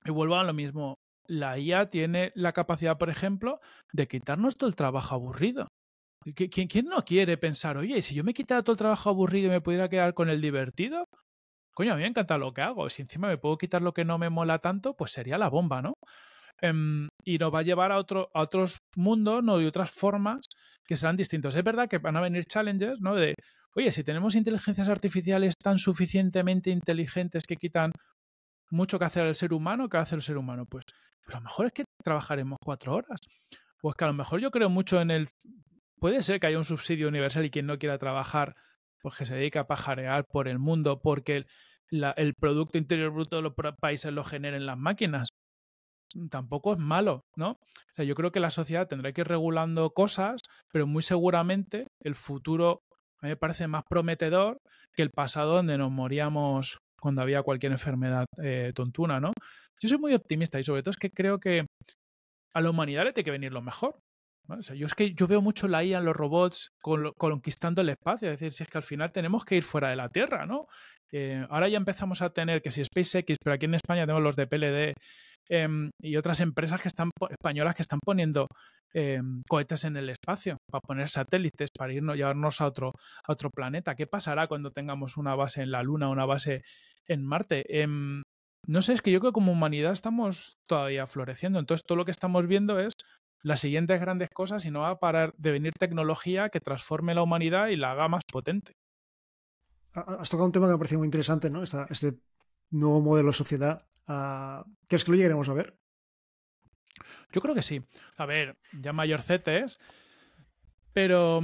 y vuelvo a lo mismo. La IA tiene la capacidad, por ejemplo, de quitarnos todo el trabajo aburrido. ¿Quién, ¿Quién no quiere pensar, oye, si yo me quitara todo el trabajo aburrido y me pudiera quedar con el divertido? Coño, a mí me encanta lo que hago. Si encima me puedo quitar lo que no me mola tanto, pues sería la bomba, ¿no? Um, y nos va a llevar a, otro, a otros mundos ¿no? y otras formas que serán distintos. Es verdad que van a venir challenges, ¿no? De, oye, si tenemos inteligencias artificiales tan suficientemente inteligentes que quitan mucho que hacer el ser humano, ¿qué hace el ser humano? Pues, pero a lo mejor es que trabajaremos cuatro horas. O es que a lo mejor yo creo mucho en el... Puede ser que haya un subsidio universal y quien no quiera trabajar, pues que se dedica a pajarear por el mundo porque el, Producto Interior Bruto de los países lo generen las máquinas tampoco es malo, ¿no? O sea, yo creo que la sociedad tendrá que ir regulando cosas, pero muy seguramente el futuro a mí me parece más prometedor que el pasado donde nos moríamos cuando había cualquier enfermedad eh, tontuna, ¿no? Yo soy muy optimista y sobre todo es que creo que a la humanidad le tiene que venir lo mejor. Yo es que yo veo mucho la IA en los robots conquistando el espacio, es decir, si es que al final tenemos que ir fuera de la Tierra, ¿no? Eh, ahora ya empezamos a tener que si SpaceX, pero aquí en España tenemos los de PLD eh, y otras empresas que están españolas que están poniendo eh, cohetes en el espacio para poner satélites para irnos llevarnos a otro a otro planeta. ¿Qué pasará cuando tengamos una base en la Luna, una base en Marte? Em, no sé, es que yo creo que como humanidad estamos todavía floreciendo. Entonces todo lo que estamos viendo es las siguientes grandes cosas y no va a parar de venir tecnología que transforme la humanidad y la haga más potente. Has tocado un tema que me ha parecido muy interesante, ¿no? Esta, este nuevo modelo de sociedad. Uh, ¿Crees que lo llegaremos a ver? Yo creo que sí. A ver, ya mayorcetes, pero,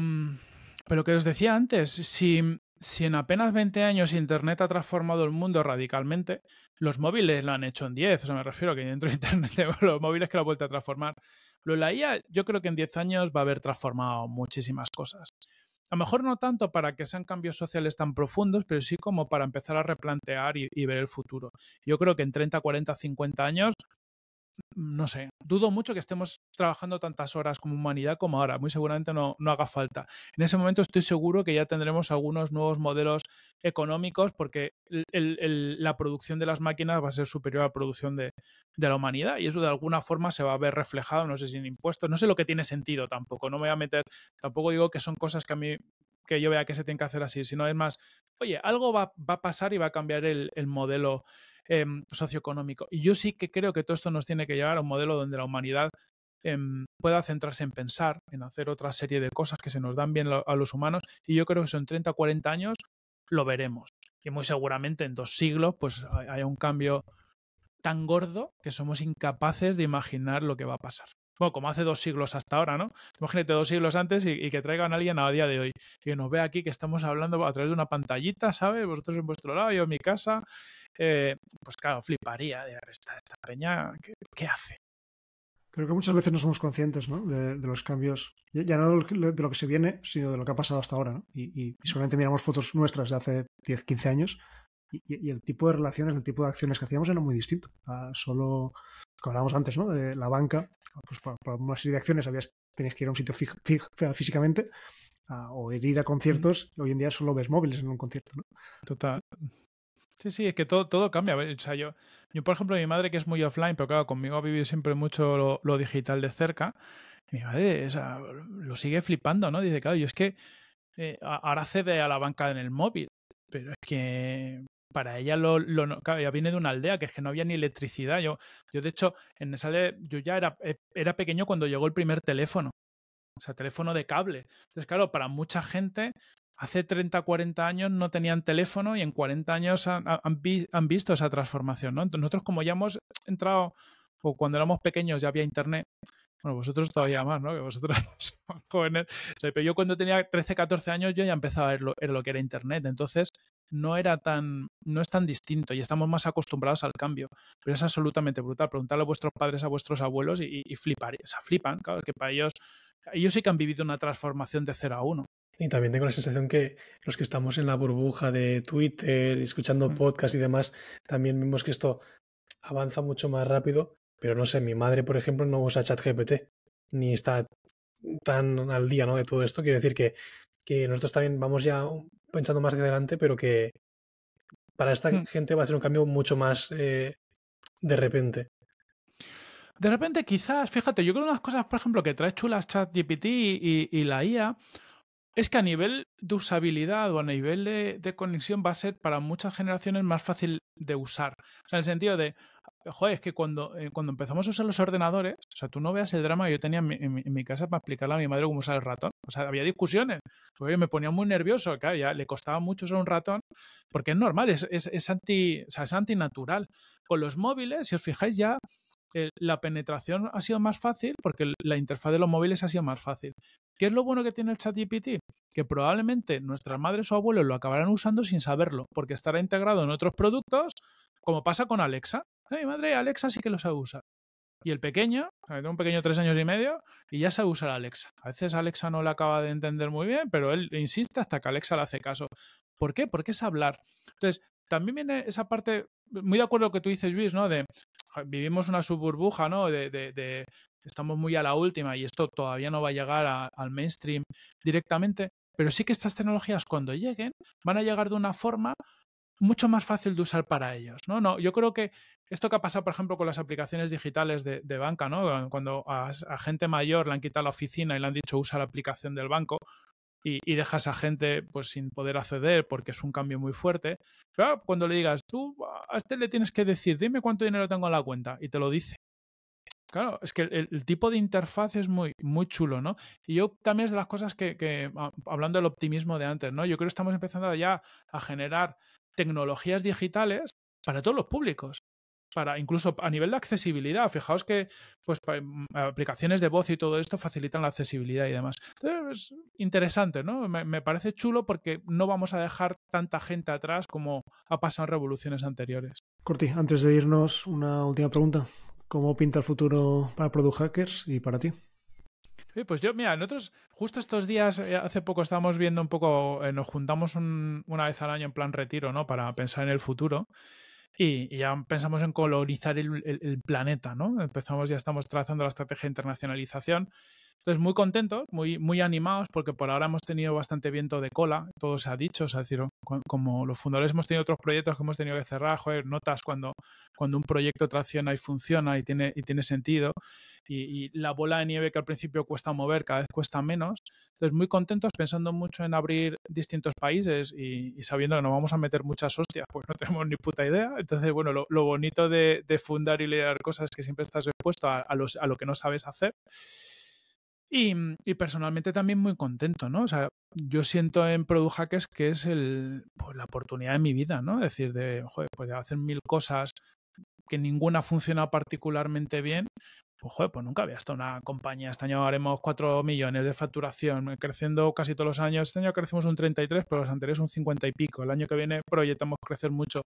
pero que os decía antes, si, si en apenas 20 años Internet ha transformado el mundo radicalmente, los móviles lo han hecho en 10. O sea, me refiero a que dentro de Internet los móviles que lo han vuelto a transformar. Lo de la IA, yo creo que en 10 años va a haber transformado muchísimas cosas. A lo mejor no tanto para que sean cambios sociales tan profundos, pero sí como para empezar a replantear y, y ver el futuro. Yo creo que en 30, 40, 50 años no sé, dudo mucho que estemos trabajando tantas horas como humanidad como ahora. Muy seguramente no, no, haga falta. En ese momento estoy seguro que ya tendremos algunos nuevos modelos económicos porque la producción de las máquinas va a ser superior a la producción de, de, la humanidad y eso de alguna forma se va a ver reflejado, no sé si en impuestos, no sé lo que tiene sentido tampoco. No me voy a meter, tampoco digo que son cosas que a mí que yo vea que se tiene que hacer así, sino es más, oye, algo va, va a pasar y va a cambiar el modelo eh, socioeconómico. Y yo sí que creo que todo esto nos tiene que llevar a un modelo donde la humanidad eh, pueda centrarse en pensar, en hacer otra serie de cosas que se nos dan bien a los humanos. Y yo creo que eso en 30 o 40 años lo veremos. Y muy seguramente en dos siglos pues haya un cambio tan gordo que somos incapaces de imaginar lo que va a pasar. Bueno, como hace dos siglos hasta ahora, ¿no? Imagínate dos siglos antes y, que traigan a alguien a día de hoy y nos vea aquí que estamos hablando a través de una pantallita, ¿sabes? Vosotros en vuestro lado, yo en mi casa. Eh, pues claro, fliparía de esta, esta peña, ¿qué, ¿qué, hace? Creo que muchas veces no somos conscientes ¿no? De, los cambios, ya no de lo que se viene, sino de lo que ha pasado hasta ahora. ¿no? Y, y, solamente miramos fotos nuestras de hace 10, 15 años y, el tipo de relaciones, el tipo de acciones que hacíamos era muy distinto. Uh, solo, hablábamos antes, ¿no? de la banca, pues para, para, una serie de acciones habías, tenías que ir a un sitio fij, fij, físicamente o ir a conciertos. Hoy en día solo ves móviles en un concierto. ¿no? Total. Sí, sí, es que todo, todo cambia. O sea, yo, yo, por ejemplo, mi madre que es muy offline, pero claro, conmigo ha vivido siempre mucho lo, lo digital de cerca. Mi madre o sea, lo sigue flipando, ¿no? Dice, claro, yo es que eh, ahora cede a la banca en el móvil, pero es que para ella lo, lo claro, ella viene de una aldea que es que no había ni electricidad. Yo, yo de hecho, en esa aldea, yo ya era, eh, era pequeño cuando llegó el primer teléfono. O sea, teléfono de cable. Entonces, claro, para mucha gente hace 30, 40 años no tenían teléfono y en 40 años han, han, vi, han, visto esa transformación, ¿no? Entonces nosotros como ya hemos entrado, o cuando éramos pequeños ya había internet, bueno, vosotros todavía más, ¿no? Que vosotros somos jóvenes. O sea, pero yo cuando tenía 13, 14 años yo ya empezaba a ver lo, era lo que era internet. Entonces no era tan, no es tan distinto y estamos más acostumbrados al cambio. Pero es absolutamente brutal. Preguntarle a vuestros padres, a vuestros abuelos y, y flipar, o sea, flipan, claro, que para ellos, ellos sí que han vivido una transformación de 0 a 1 Y también tengo la sensación que los que estamos en la burbuja de Twitter, escuchando mm. podcasts y demás, también vemos que esto avanza mucho más rápido. Pero no sé, mi madre, por ejemplo, no usa ChatGPT, ni está tan al día ¿no? de todo esto. Quiero decir que, que nosotros también vamos ya pensando más hacia adelante, pero que para esta mm. gente va a ser un cambio mucho más eh, de repente. De repente, quizás, fíjate, yo creo que unas cosas, por ejemplo, que trae chulas ChatGPT y, y la IA es que a nivel de usabilidad o a nivel de, conexión va a ser para muchas generaciones más fácil de usar. O sea, en el sentido de, joder, es que cuando, eh, cuando empezamos a usar los ordenadores, o sea, tú no veas el drama que yo tenía en mi, casa para explicarle a mi madre cómo usar el ratón. O sea, había discusiones. Porque me ponía muy nervioso, claro, ya le costaba mucho usar un ratón, porque es normal, es, es, anti, o sea, es antinatural. Con los móviles, si os fijáis ya, eh, la penetración ha sido más fácil porque la interfaz de los móviles ha sido más fácil. ¿Qué es lo bueno que tiene el ChatGPT? Que probablemente nuestras madres o abuelos lo acabarán usando sin saberlo, porque estará integrado en otros productos, como pasa con Alexa. Mi madre, Alexa sí que lo sabe usar. Y el pequeño, un pequeño tres años y medio, y ya sabe usar Alexa. A veces Alexa no lo acaba de entender muy bien, pero él insiste hasta que Alexa le hace caso. ¿Por qué? Porque es hablar. Entonces, también viene esa parte, muy de acuerdo que tú dices, Luis, ¿no? De vivimos una subburbuja, ¿no? De, de, estamos muy a la última y esto todavía no va a llegar al mainstream directamente, pero sí que estas tecnologías cuando lleguen van a llegar de una forma mucho más fácil de usar para ellos, ¿no? no yo creo que esto que ha pasado, por ejemplo, con las aplicaciones digitales de, banca, ¿no? Cuando a, gente mayor le han quitado la oficina y le han dicho usa la aplicación del banco, y, dejas a gente pues sin poder acceder porque es un cambio muy fuerte. Pero cuando le digas, tú a este le tienes que decir, dime cuánto dinero tengo en la cuenta y te lo dice. Claro, es que el, tipo de interfaz es muy, muy chulo, ¿no? Y yo también es de las cosas que, que, hablando del optimismo de antes, ¿no? Yo creo que estamos empezando ya a generar tecnologías digitales para todos los públicos para incluso a nivel de accesibilidad. Fijaos que pues mm, aplicaciones de voz y todo esto facilitan la accesibilidad y demás. Entonces, es interesante, ¿no? Me, parece chulo porque no vamos a dejar tanta gente atrás como ha pasado en revoluciones anteriores. Corti, antes de irnos, una última pregunta. ¿Cómo pinta el futuro para Product Hackers y para ti? Pues yo, mira, nosotros justo estos días, eh, hace poco estábamos viendo un poco, eh, nos juntamos una vez al año en plan retiro, ¿no? Para pensar en el futuro y, ya pensamos en colonizar el, planeta, ¿no? Empezamos, ya estamos trazando la estrategia de internacionalización. Entonces, muy contentos, muy, muy animados, porque por ahora hemos tenido bastante viento de cola, todo se ha dicho, o sea, decir, como los fundadores hemos tenido otros proyectos que hemos tenido que cerrar, joder, notas cuando, cuando un proyecto tracciona y funciona y tiene, y tiene sentido, y, la bola de nieve que al principio cuesta mover, cada vez cuesta menos. Entonces, muy contentos, pensando mucho en abrir distintos países y, sabiendo que nos vamos a meter muchas hostias, pues no tenemos ni puta idea. Entonces, bueno, lo, bonito de, fundar y liderar cosas es que siempre estás expuesto a, los, a lo que no sabes hacer. Mm, y, personalmente también muy contento, ¿no? O sea, yo siento en Product Hackers que es el, pues, la oportunidad de mi vida, ¿no? Es decir, de, joder, pues de hacer mil cosas que ninguna funciona particularmente bien, pues joder, pues nunca había estado una compañía. Este año haremos 4 millones de facturación, creciendo casi todos los años. Este año crecemos un 33, pero los anteriores un 50 y pico. El año que viene proyectamos crecer mucho.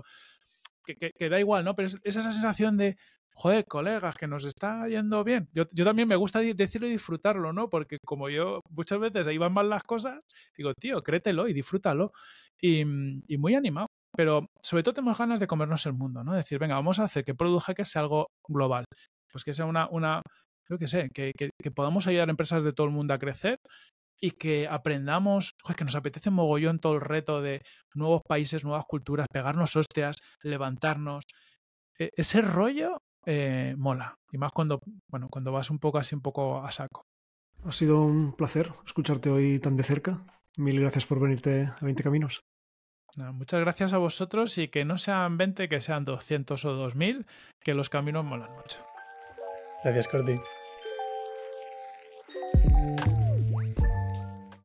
Que, que, da igual, ¿no? Pero es, esa sensación de, joder, colegas, que nos está yendo bien. Yo, también me gusta decirlo y disfrutarlo, ¿no? Porque como yo muchas veces ahí van mal las cosas, digo, tío, créetelo y disfrútalo. Y, muy animado. Pero sobre todo tenemos ganas de comernos el mundo, ¿no? Decir, venga, vamos a hacer que Product Hacker sea algo global. Pues que sea una, una yo que sé, que, que, podamos ayudar a empresas de todo el mundo a crecer y que aprendamos, joder, que nos apetece mogollón todo el reto de nuevos países, nuevas culturas, pegarnos hostias, levantarnos. E, ese rollo eh, mola. Y más cuando, bueno, cuando vas un poco así, un poco a saco. Ha sido un placer escucharte hoy tan de cerca. Mil gracias por venirte a 20 Caminos. muchas gracias a vosotros y que no sean 20, que sean 200 o 2000, que los caminos molan mucho. Gracias, Corti.